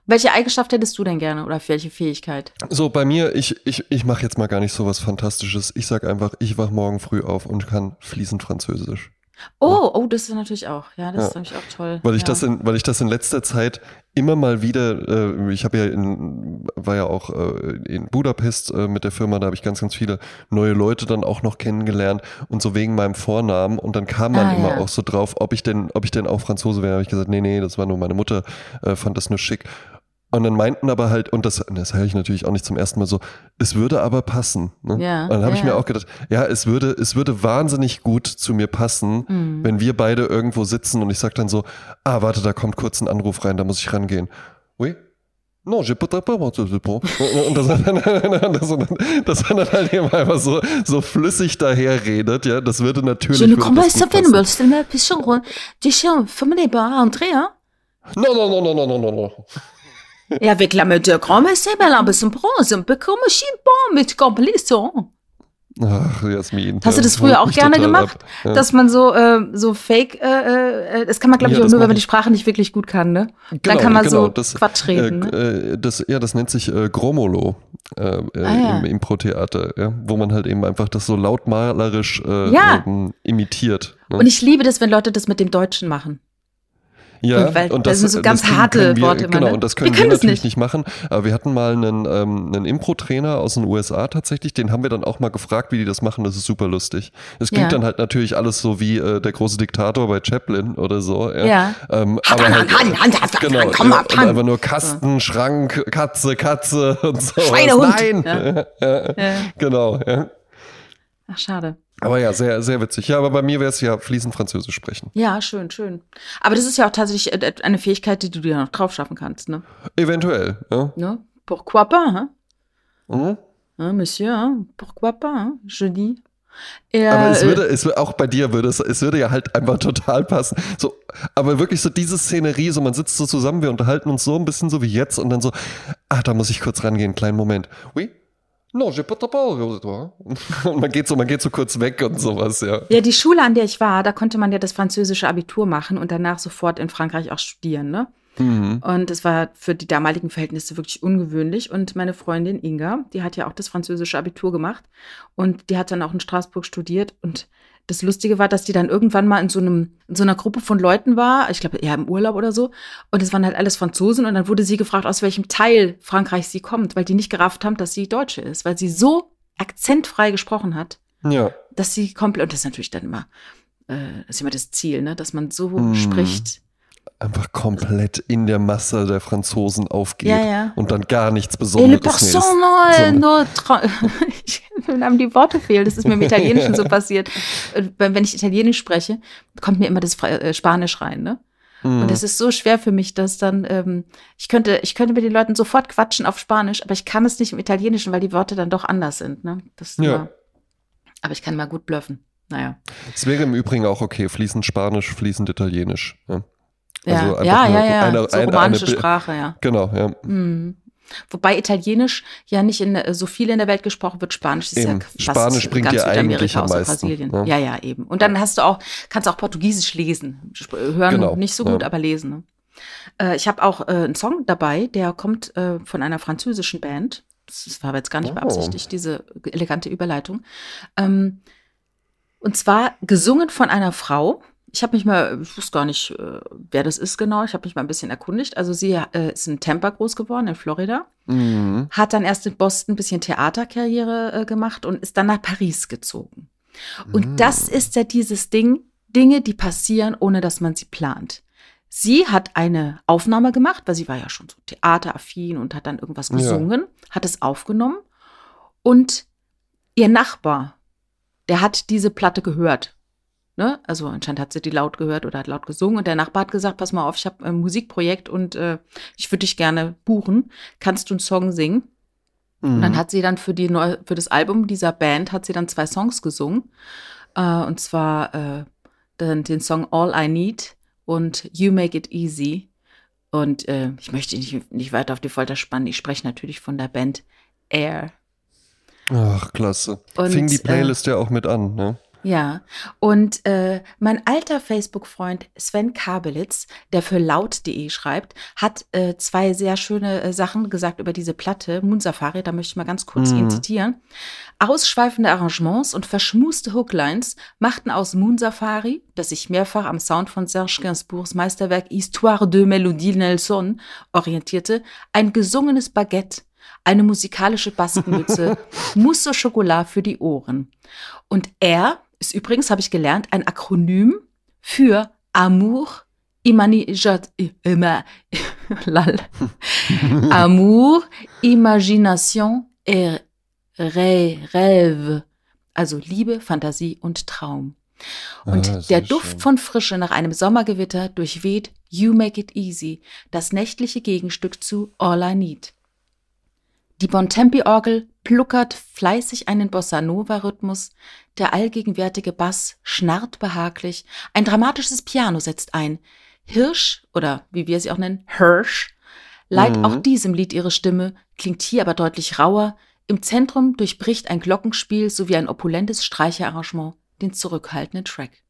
Welche Eigenschaft hättest du denn gerne oder welche Fähigkeit? So, bei mir, ich, ich, ich mache jetzt mal gar nicht so was Fantastisches. Ich sag einfach, ich wach morgen früh auf und kann fließend Französisch. Oh, oh, das ist natürlich auch, ja, das Ja. ist natürlich auch toll. Weil ich ja. das in, weil ich das in letzter Zeit immer mal wieder, äh, ich habe ja in, war ja auch äh, in Budapest äh, mit der Firma, da habe ich ganz, ganz viele neue Leute dann auch noch kennengelernt und so wegen meinem Vornamen und dann kam man Ah, immer ja. auch so drauf, ob ich denn, ob ich denn auch Franzose wäre, habe ich gesagt, nee, nee, das war nur meine Mutter, äh, fand das nur schick. Und dann meinten aber halt, und das, das höre ich natürlich auch nicht zum ersten Mal so, es würde aber passen. Ne? Ja, und dann habe ja, ich mir auch gedacht, ja, es würde, es würde wahnsinnig gut zu mir passen, Mhm. wenn wir beide irgendwo sitzen und ich sage dann so, ah, warte, da kommt kurz ein Anruf rein, da muss ich rangehen. Oui? Non, pas réponse, c'est bon. Und das, das, dann halt eben einfach so, so flüssig daher redet, ja, das würde natürlich. Je ne das pas, ça fait une c'est ma piscine. Die chiens, ferme les bars, entrez, hein. Non, non, non, non, non, non, non, non. Et avec la mode de grand, mais c'est mal un peu son bronze, un peu comme un chimpon mit Komplisson. Ach, Jasmin. Hast du das früher auch gerne gemacht? Ja. Dass man so, äh, so fake, äh, äh, das kann man, glaube ich, Ja, auch nur, wenn man die. Sprache nicht wirklich gut kann, ne? Dann Genau, kann man genau, so das, Quatsch reden, ne? Äh, äh, das, ja, das nennt sich äh, Gromolo äh, äh, Ah, ja. im Impro-Theater, ja, wo man halt eben einfach das so lautmalerisch äh, ähm, imitiert. Ne? Und ich liebe das, wenn Leute das mit dem Deutschen machen. Ja, weil und das sind so ganz Ding harte wir, Worte immer, Genau, ne? und das Wir können wir, können das natürlich nicht. nicht. machen. Aber wir hatten mal einen, ähm, einen Impro-Trainer aus den USA tatsächlich, den haben wir dann auch mal gefragt, wie die das machen. Das ist super lustig. Es klingt Ja. dann halt natürlich alles so wie äh, der große Diktator bei Chaplin oder so. Ja. Ja. Ähm, aber halt, Hand, genau, komm, ja, und einfach nur Kasten, Schrank, Katze, Katze und so. Schweinehund. Nein! Genau. Ach, schade. Aber ja, sehr, sehr witzig. Ja, aber bei mir wäre es ja fließend Französisch sprechen. Ja, schön, schön. Aber das ist ja auch tatsächlich äh, eine Fähigkeit, die du dir noch drauf schaffen kannst, ne? Eventuell, ja. ne? Pourquoi pas, hein? Mhm. Hein, Monsieur, hein? Pourquoi pas, hein? Je dis. Aber äh, es würde, es auch bei dir würde es, es würde ja halt einfach total passen. So, aber wirklich so diese Szenerie, so man sitzt so zusammen, wir unterhalten uns so ein bisschen so wie jetzt und dann so, ah, da muss ich kurz rangehen, kleinen Moment. Oui? Non, j'ai pas toi. Und man geht so, man geht so kurz weg und sowas, ja. Ja, die Schule, an der ich war, da konnte man ja das französische Abitur machen und danach sofort in Frankreich auch studieren, ne? Mhm. Und es war für die damaligen Verhältnisse wirklich ungewöhnlich. Und meine Freundin Inga, die hat ja auch das französische Abitur gemacht und die hat dann auch in Straßburg studiert. Und das Lustige war, dass die dann irgendwann mal in so einem, in so einer Gruppe von Leuten war, ich glaube eher im Urlaub oder so. Und es waren halt alles Franzosen. Und dann wurde sie gefragt, aus welchem Teil Frankreichs sie kommt, weil die nicht gerafft haben, dass sie Deutsche ist, weil sie so akzentfrei gesprochen hat Ja. dass sie komplett, und das ist natürlich dann immer, äh, das ist immer das Ziel, ne, dass man so Mhm. spricht. Einfach komplett in der Masse der Franzosen aufgeht Ja, ja. und dann gar nichts Et Besonderes le mehr ist. person So- no, ich, wenn einem die Worte fehlen, das ist mir im Italienischen so passiert. Äh, Wenn ich Italienisch spreche, kommt mir immer das äh, Spanisch rein, ne? Mhm. Und das ist so schwer für mich, dass dann, ähm, ich könnte, ich könnte mit den Leuten sofort quatschen auf Spanisch, aber ich kann es nicht im Italienischen, weil die Worte dann doch anders sind, ne? Das Ja. immer, aber ich kann mal gut bluffen. Naja. Es wäre im Übrigen auch okay, fließend Spanisch, fließend Italienisch. Ja. Ja, Also ja, nur ja, ja. eine- so eine- romanische eine Sprache, ja. Genau, ja. Mhm. Wobei Italienisch ja nicht in äh, so viel in der Welt gesprochen wird. Spanisch ist Eben. ja fast Spanisch bringt ganz dir eigentlich Südamerika am meisten, Brasilien. ne? Ja, ja, eben. Und dann hast du auch, kannst auch Portugiesisch lesen. Sp- Hören Genau, nicht so gut, ja. aber lesen. Ne? Äh, ich habe auch äh, einen Song dabei, der kommt äh, von einer französischen Band. Das war aber jetzt gar nicht Oh. beabsichtigt, diese elegante Überleitung. Ähm, und zwar gesungen von einer Frau. Ich habe mich mal, ich wusste gar nicht, äh, wer das ist genau. Ich habe mich mal ein bisschen erkundigt. Also sie äh, ist in Tampa groß geworden, in Florida. Mhm. Hat dann erst in Boston ein bisschen Theaterkarriere äh, gemacht und ist dann nach Paris gezogen. Und Mhm. das ist ja dieses Ding, Dinge, die passieren, ohne dass man sie plant. Sie hat eine Aufnahme gemacht, weil sie war ja schon so theateraffin und hat dann irgendwas Ja. gesungen, hat es aufgenommen und ihr Nachbar, der hat diese Platte gehört. Ne? Also anscheinend hat sie die laut gehört oder hat laut gesungen und der Nachbar hat gesagt, pass mal auf, ich habe ein Musikprojekt und äh, ich würde dich gerne buchen. Kannst du einen Song singen? Und Mhm. dann hat sie dann für, die neu, für das Album dieser Band hat sie dann zwei Songs gesungen. Äh, und zwar äh, den, den Song All I Need und You Make It Easy. Und äh, ich möchte nicht, nicht weiter auf die Folter spannen. Ich spreche natürlich von der Band Air. Ach, klasse. Und, Fing die äh, Playlist ja auch mit an, ne? Ja, und äh, mein alter Facebook-Freund Sven Kabelitz, der für laut.de schreibt, hat äh, zwei sehr schöne äh, Sachen gesagt über diese Platte, Moon Safari, da möchte ich mal ganz kurz Mhm. ihn zitieren. Ausschweifende Arrangements und verschmuste Hooklines machten aus Moon Safari, das sich mehrfach am Sound von Serge Gainsbourgs Meisterwerk Histoire de Melodie Nelson orientierte, ein gesungenes Baguette, eine musikalische Baskenmütze, Mousse au Chocolat für die Ohren. Und er ist übrigens, habe ich gelernt, ein Akronym für Amour Imanijat, immer, lal, Amour, Imagination et Rêve. Also Liebe, Fantasie und Traum. Und Ah, der Duft schön. von Frische nach einem Sommergewitter durchweht You Make It Easy, das nächtliche Gegenstück zu All I Need. Die Bontempi-Orgel pluckert fleißig einen Bossa Nova-Rhythmus, der allgegenwärtige Bass schnarrt behaglich, ein dramatisches Piano setzt ein. Hirsch, oder wie wir sie auch nennen, Hirsch, leiht Mhm. auch diesem Lied ihre Stimme, klingt hier aber deutlich rauer. Im Zentrum durchbricht ein Glockenspiel sowie ein opulentes Streicherarrangement den zurückhaltenden Track.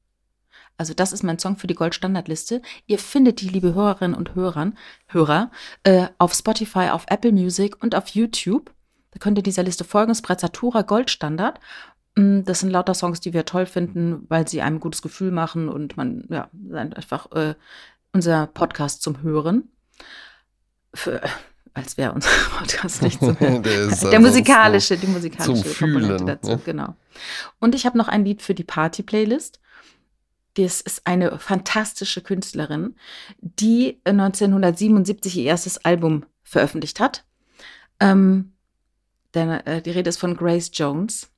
Also das ist mein Song für die Goldstandardliste. Ihr findet die, liebe Hörerinnen und Hörern, Hörer, äh, auf Spotify, auf Apple Music und auf YouTube. Da könnt ihr dieser Liste folgen. Es ist Prezzatura Goldstandard. Mm, Das sind lauter Songs, die wir toll finden, weil sie einem gutes Gefühl machen und man, ja, einfach äh, unser Podcast zum Hören. Für, als wäre unser Podcast nicht zum Hören. Der Der ansonsten musikalische, die musikalische zum Fühlen, Komponente dazu, ne? genau. Und ich habe noch ein Lied für die Party-Playlist. Das ist eine fantastische Künstlerin, die 1977 ihr erstes Album veröffentlicht hat. Ähm, denn, äh, die Rede ist von Grace Jones.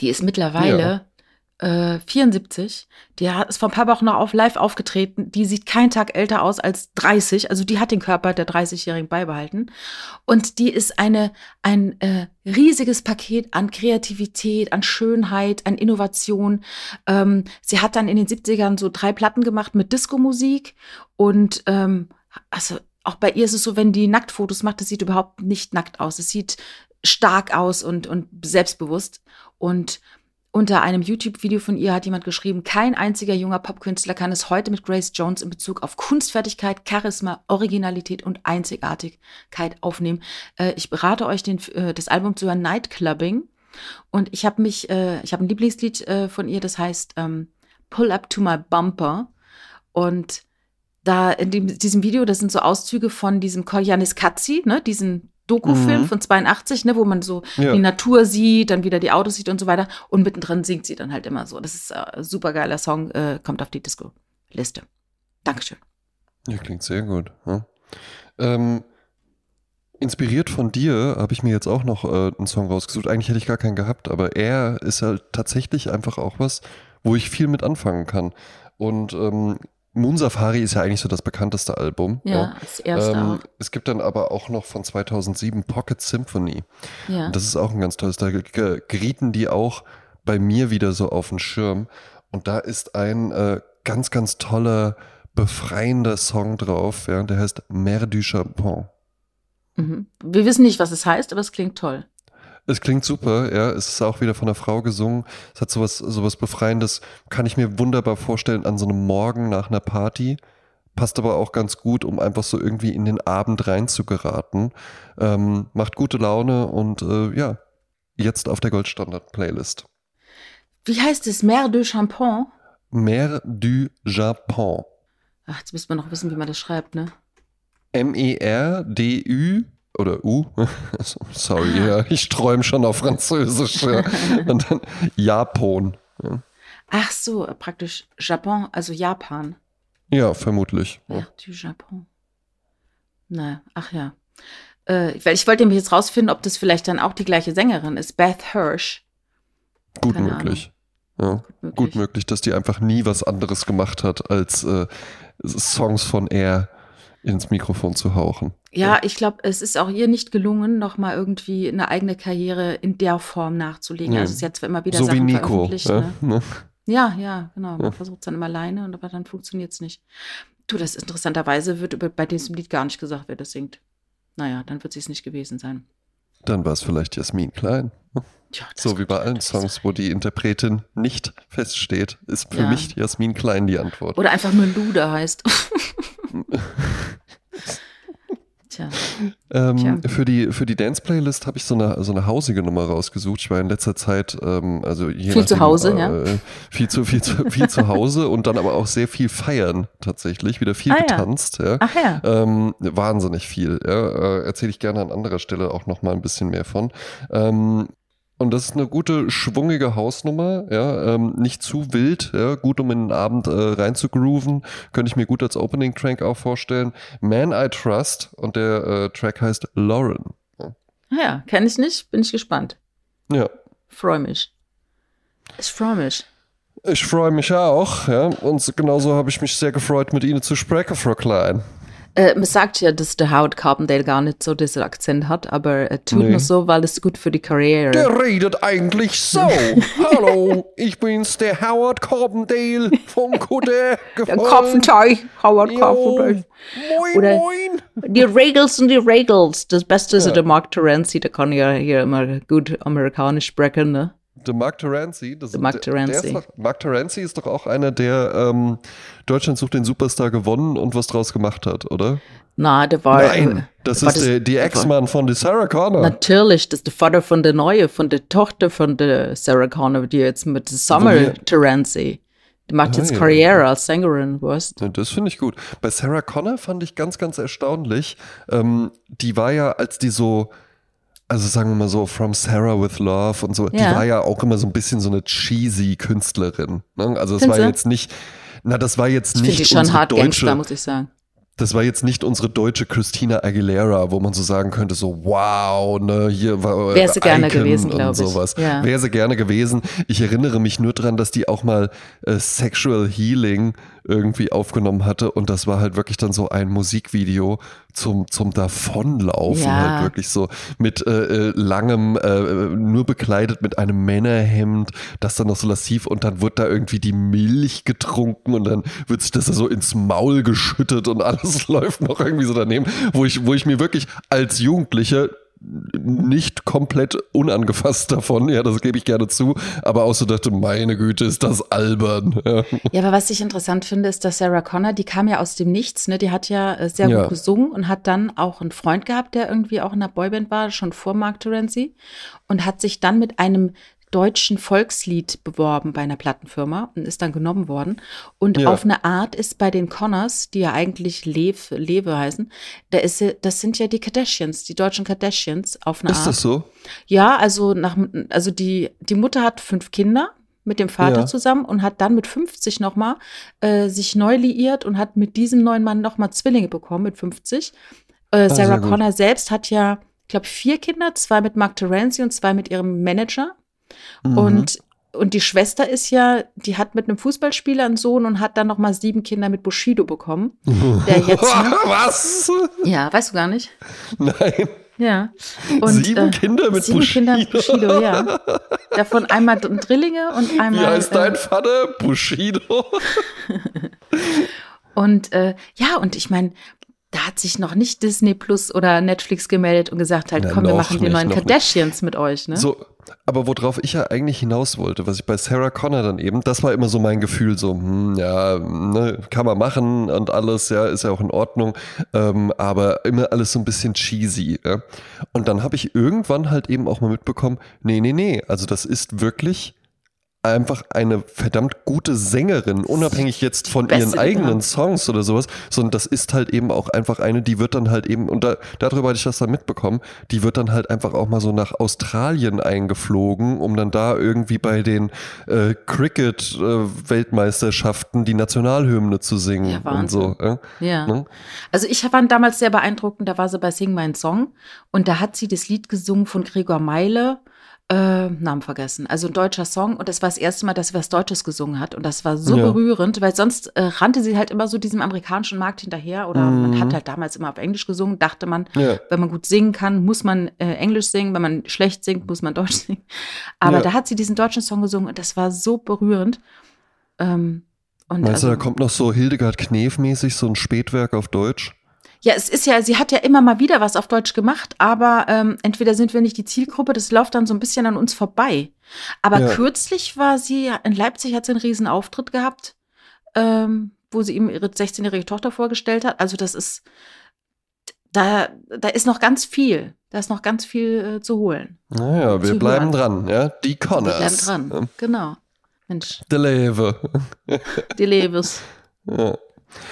Die ist mittlerweile äh, 74. Die hat, ist vor ein paar Wochen noch auf live aufgetreten. Die sieht keinen Tag älter aus als 30. Also die hat den Körper der 30-Jährigen beibehalten. Und die ist eine, ein äh, riesiges Paket an Kreativität, an Schönheit, an Innovation. Ähm, sie hat dann in den 70ern so drei Platten gemacht mit Disco-Musik. Und ähm, also auch bei ihr ist es so, wenn die Nacktfotos macht, das sieht überhaupt nicht nackt aus. Es sieht stark aus und, und selbstbewusst. Und unter einem YouTube-Video von ihr hat jemand geschrieben, kein einziger junger Popkünstler kann es heute mit Grace Jones in Bezug auf Kunstfertigkeit, Charisma, Originalität und Einzigartigkeit aufnehmen. Äh, ich berate euch, den, äh, das Album zu hören, Nightclubbing. Und ich habe mich, äh, ich habe ein Lieblingslied äh, von ihr, das heißt ähm, Pull Up to My Bumper. Und da in dem, diesem Video, das sind so Auszüge von diesem Korjanis Katzi, ne, diesen Doku-Film Mhm. von 82, ne, wo man so Ja. die Natur sieht, dann wieder die Autos sieht und so weiter. Und mittendrin singt sie dann halt immer so. Das ist äh, super geiler Song, äh, kommt auf die Disco-Liste. Dankeschön. Ja, klingt sehr gut. Ja. Ähm, inspiriert von dir habe ich mir jetzt auch noch äh, einen Song rausgesucht. Eigentlich hätte ich gar keinen gehabt, aber er ist halt tatsächlich einfach auch was, wo ich viel mit anfangen kann. Und ähm, Moon Safari ist ja eigentlich so das bekannteste Album. Ja, das erste Ähm, auch. es gibt dann aber auch noch von 2007 Pocket Symphony. Ja. Und das ist auch ein ganz tolles. Da ge- gerieten die auch bei mir wieder so auf den Schirm. Und da ist ein äh, ganz, ganz toller, befreiender Song drauf. Ja, der heißt Mer du Chapon. Mhm. Wir wissen nicht, was es heißt, aber es klingt toll. Es klingt super, ja. Es ist auch wieder von einer Frau gesungen. Es hat sowas, sowas Befreiendes, kann ich mir wunderbar vorstellen an so einem Morgen nach einer Party. Passt aber auch ganz gut, um einfach so irgendwie in den Abend reinzugeraten. Ähm, macht gute Laune und äh, ja, jetzt auf der Goldstandard-Playlist. Wie heißt es? Mer de Champon? Mer du Japon. Ach, jetzt müssen wir noch wissen, wie man das schreibt, ne? M-E-R-D-U oder U. Sorry, ja, ich träume schon auf Französisch. Ja. Und dann Japon. Ja, Ach so, praktisch Japon, also Japan. ja vermutlich. Ja. Du Japon. Na, ach ja. Äh, weil ich wollte nämlich jetzt rausfinden, ob das vielleicht dann auch die gleiche Sängerin ist. Beth Hirsch. Gut möglich. Ja. möglich. Gut möglich, dass die einfach nie was anderes gemacht hat, als äh, Songs von Air ins Mikrofon zu hauchen. Ja, ich glaube, es ist auch ihr nicht gelungen, nochmal irgendwie eine eigene Karriere in der Form nachzulegen. Ja. Also sie hat zwar immer wieder so wie Sachen Nico. veröffentlicht. Ja, Ne? ne? Ja, ja, genau. Man Ja. versucht es dann immer alleine, und aber dann funktioniert es nicht. Du, das ist interessanterweise wird bei diesem Lied gar nicht gesagt, wer das singt. Naja, dann wird sie es nicht gewesen sein. Dann war es vielleicht Jasmin Klein. Das So wie bei allen Songs, wo die Interpretin nicht feststeht, ist für Ja. mich Jasmin Klein die Antwort. sein. Oder einfach nur Luda heißt. Tja, Ähm, Tja. für die, für die Dance-Playlist habe ich so eine, so eine hausige Nummer rausgesucht. Ich war in letzter Zeit, ähm, also je Viel zu Hause, äh, ja. äh, Viel zu, viel zu, viel zu Hause und dann aber auch sehr viel feiern tatsächlich. Wieder viel Ah, ja. getanzt, ja. ach ja. Ähm, wahnsinnig viel, ja. Äh, Erzähle ich gerne an anderer Stelle auch nochmal ein bisschen mehr von. Ähm, Und das ist eine gute, schwungige Hausnummer, ja, ähm, nicht zu wild, ja, gut um in den Abend äh, rein zu grooven, könnte ich mir gut als Opening-Track auch vorstellen. Man I Trust und der äh, Track heißt Lauren. Ja, ja kenne ich nicht, bin ich gespannt. Ja. Freue mich. Ich freue mich. Ich freue mich auch, ja, und genauso habe ich mich sehr gefreut, mit Ihnen zu sprechen, Frau Klein. Äh, man sagt ja, dass der Howard Carpendale gar nicht so diesen Akzent hat, aber er tut nee. nur so, weil es gut für die Karriere. Der redet eigentlich so. Hallo, ich bin's, der Howard Carpendale vom Kuder. Der Kopfenteig, Howard Carpendale. Moin, Oder moin. Die Regels und die Regels. Das Beste ist ja der Mark Terenzi, der kann ja hier immer gut amerikanisch sprechen, ne? Der Mark Terenzi. Das, der Mark Terenzi. Doch, Mark Terenzi ist doch auch einer, der ähm, Deutschland sucht den Superstar gewonnen und was draus gemacht hat, oder? Na, der war. Nein, das ist der, die Ex-Mann von der Sarah Connor. Natürlich, das ist der Vater von der Neue, von der Tochter von der Sarah Connor, die jetzt mit Summer Terenzi. Die macht jetzt ah, Karriere als Sängerin, weißt ja, Das finde ich gut. Bei Sarah Connor fand ich ganz, ganz erstaunlich. Ähm, die war ja, als die so also sagen wir mal so, From Sarah with Love und so, ja. die war ja auch immer so ein bisschen so eine cheesy Künstlerin. Ne? Also es war jetzt nicht, na, das war jetzt ich nicht die schon hart deutsche, Gangster, muss ich sagen das war jetzt nicht unsere deutsche Christina Aguilera, wo man so sagen könnte, so wow, ne, hier war Wäre sie gerne gewesen, glaube ich. Sowas. Ja. Wäre sie gerne gewesen. Ich erinnere mich nur daran, dass die auch mal äh, Sexual Healing irgendwie aufgenommen hatte und das war halt wirklich dann so ein Musikvideo zum, zum Davonlaufen, ja. halt wirklich so mit äh, äh, langem, äh, nur bekleidet mit einem Männerhemd, das dann noch so lassiv und dann wird da irgendwie die Milch getrunken und dann wird sich das so ins Maul geschüttet und alles läuft noch irgendwie so daneben, wo ich, wo ich mir wirklich als Jugendlicher nicht komplett unangefasst davon, ja, das gebe ich gerne zu, aber auch so dachte, meine Güte, ist das albern. Ja. ja, aber was ich interessant finde, ist, dass Sarah Connor, die kam ja aus dem Nichts, ne, die hat ja äh, sehr ja. gut gesungen und hat dann auch einen Freund gehabt, der irgendwie auch in der Boyband war, schon vor Mark Terenzi und hat sich dann mit einem deutschen Volkslied beworben bei einer Plattenfirma und ist dann genommen worden. Und ja. auf eine Art ist bei den Connors, die ja eigentlich Lev, Lewe heißen, da ist, das sind ja die Kardashians, die deutschen Kardashians auf eine ist Art. Ist das so? Ja, also nach, also die, die Mutter hat fünf Kinder mit dem Vater ja. zusammen und hat dann mit 50 nochmal äh, sich neu liiert und hat mit diesem neuen Mann nochmal Zwillinge bekommen mit 50. Äh, ah, Sarah Connor selbst hat ja, ich glaube, vier Kinder, zwei mit Mark Terenzi und zwei mit ihrem Manager. Mhm. Und, und die Schwester ist ja, die hat mit einem Fußballspieler einen Sohn und hat dann noch mal sieben Kinder mit Bushido bekommen. Der jetzt? Was? Ja, weißt du gar nicht? Nein. Ja. Und, sieben äh, Kinder mit sieben Bushido. Kinder mit Bushido, ja. Davon einmal Drillinge und einmal. Wie heißt dein äh, Vater? Bushido. und äh, ja, und ich meine, da hat sich noch nicht Disney Plus oder Netflix gemeldet und gesagt halt, Na, komm, wir machen die neuen Kardashians mit euch, ne? So, aber worauf ich ja eigentlich hinaus wollte, was ich bei Sarah Connor dann eben, das war immer so mein Gefühl, so, hm, ja, ne, kann man machen und alles, ja, ist ja auch in Ordnung, ähm, aber immer alles so ein bisschen cheesy. Ja? Und dann habe ich irgendwann halt eben auch mal mitbekommen, nee, nee, nee, also das ist wirklich einfach eine verdammt gute Sängerin, unabhängig jetzt von ihren eigenen Songs oder sowas, sondern das ist halt eben auch einfach eine, die wird dann halt eben, und da, darüber hatte ich das dann mitbekommen, die wird dann halt einfach auch mal so nach Australien eingeflogen, um dann da irgendwie bei den äh, Cricket-Weltmeisterschaften äh, die Nationalhymne zu singen ja, und so. Äh? Ja. Ne? Also ich fand damals sehr beeindruckend, da war sie bei Sing Mein Song und da hat sie das Lied gesungen von Gregor Meile äh, Namen vergessen. Also ein deutscher Song und das war das erste Mal, dass sie was Deutsches gesungen hat und das war so ja. berührend, weil sonst äh, rannte sie halt immer so diesem amerikanischen Markt hinterher oder mhm. man hat halt damals immer auf Englisch gesungen, dachte man, ja. wenn man gut singen kann, muss man äh, Englisch singen, wenn man schlecht singt, muss man Deutsch singen. Aber ja. da hat sie diesen deutschen Song gesungen und das war so berührend. Ähm, und Meinst also, du, da kommt noch so Hildegard Knef mäßig so ein Spätwerk auf Deutsch? Ja, es ist ja, sie hat ja immer mal wieder was auf Deutsch gemacht, aber ähm, entweder sind wir nicht die Zielgruppe, das läuft dann so ein bisschen an uns vorbei. Aber ja. kürzlich war sie, in Leipzig hat sie einen riesen Auftritt gehabt, ähm, wo sie ihm ihre 16-jährige Tochter vorgestellt hat. Also das ist, da, da ist noch ganz viel. Da ist noch ganz viel äh, zu holen. Naja, wir bleiben hören. dran, ja. Die Connors. Wir bleiben dran, genau. Mensch. Die Leve. Die Leves. Ja.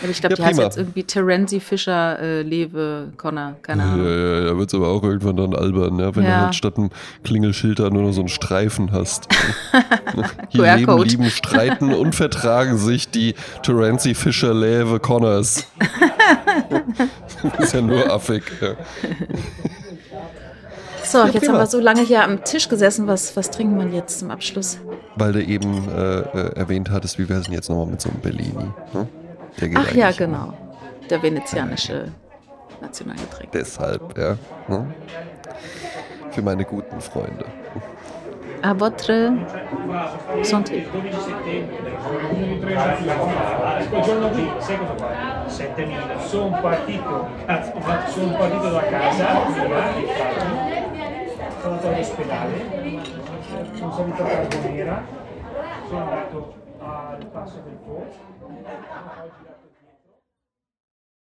Aber ich glaube, Ja, die heißt prima. jetzt irgendwie Terenzi Fischer, äh, Lewe, Connor, keine Ja, Ahnung. ja, da wird es aber auch irgendwann dann albern, ne? wenn du Ja. halt statt einem Klingelschild da nur noch so einen Streifen hast. Hier leben, lieben, streiten und vertragen sich die Terenzi Fischer Läwe Connors. das ist ja nur affig. Ja. So, jetzt prima. haben wir so lange hier am Tisch gesessen. Was, was trinken wir jetzt zum Abschluss? Weil du eben äh, äh, erwähnt hattest, wie wäre es denn jetzt nochmal mit so einem Bellini? Ne? Der geht Ach ja, genau. Der venezianische Nationalgetränk. Deshalb, ja. Ne? Für meine guten Freunde. A votre santé. Quel giorno qui, sai cosa fa? 7000. Sono partito, cazzo, sono partito da casa, via, infatti, sono andato all'ospedale, sono salito a Carbonera, sono andato uh, classroom report.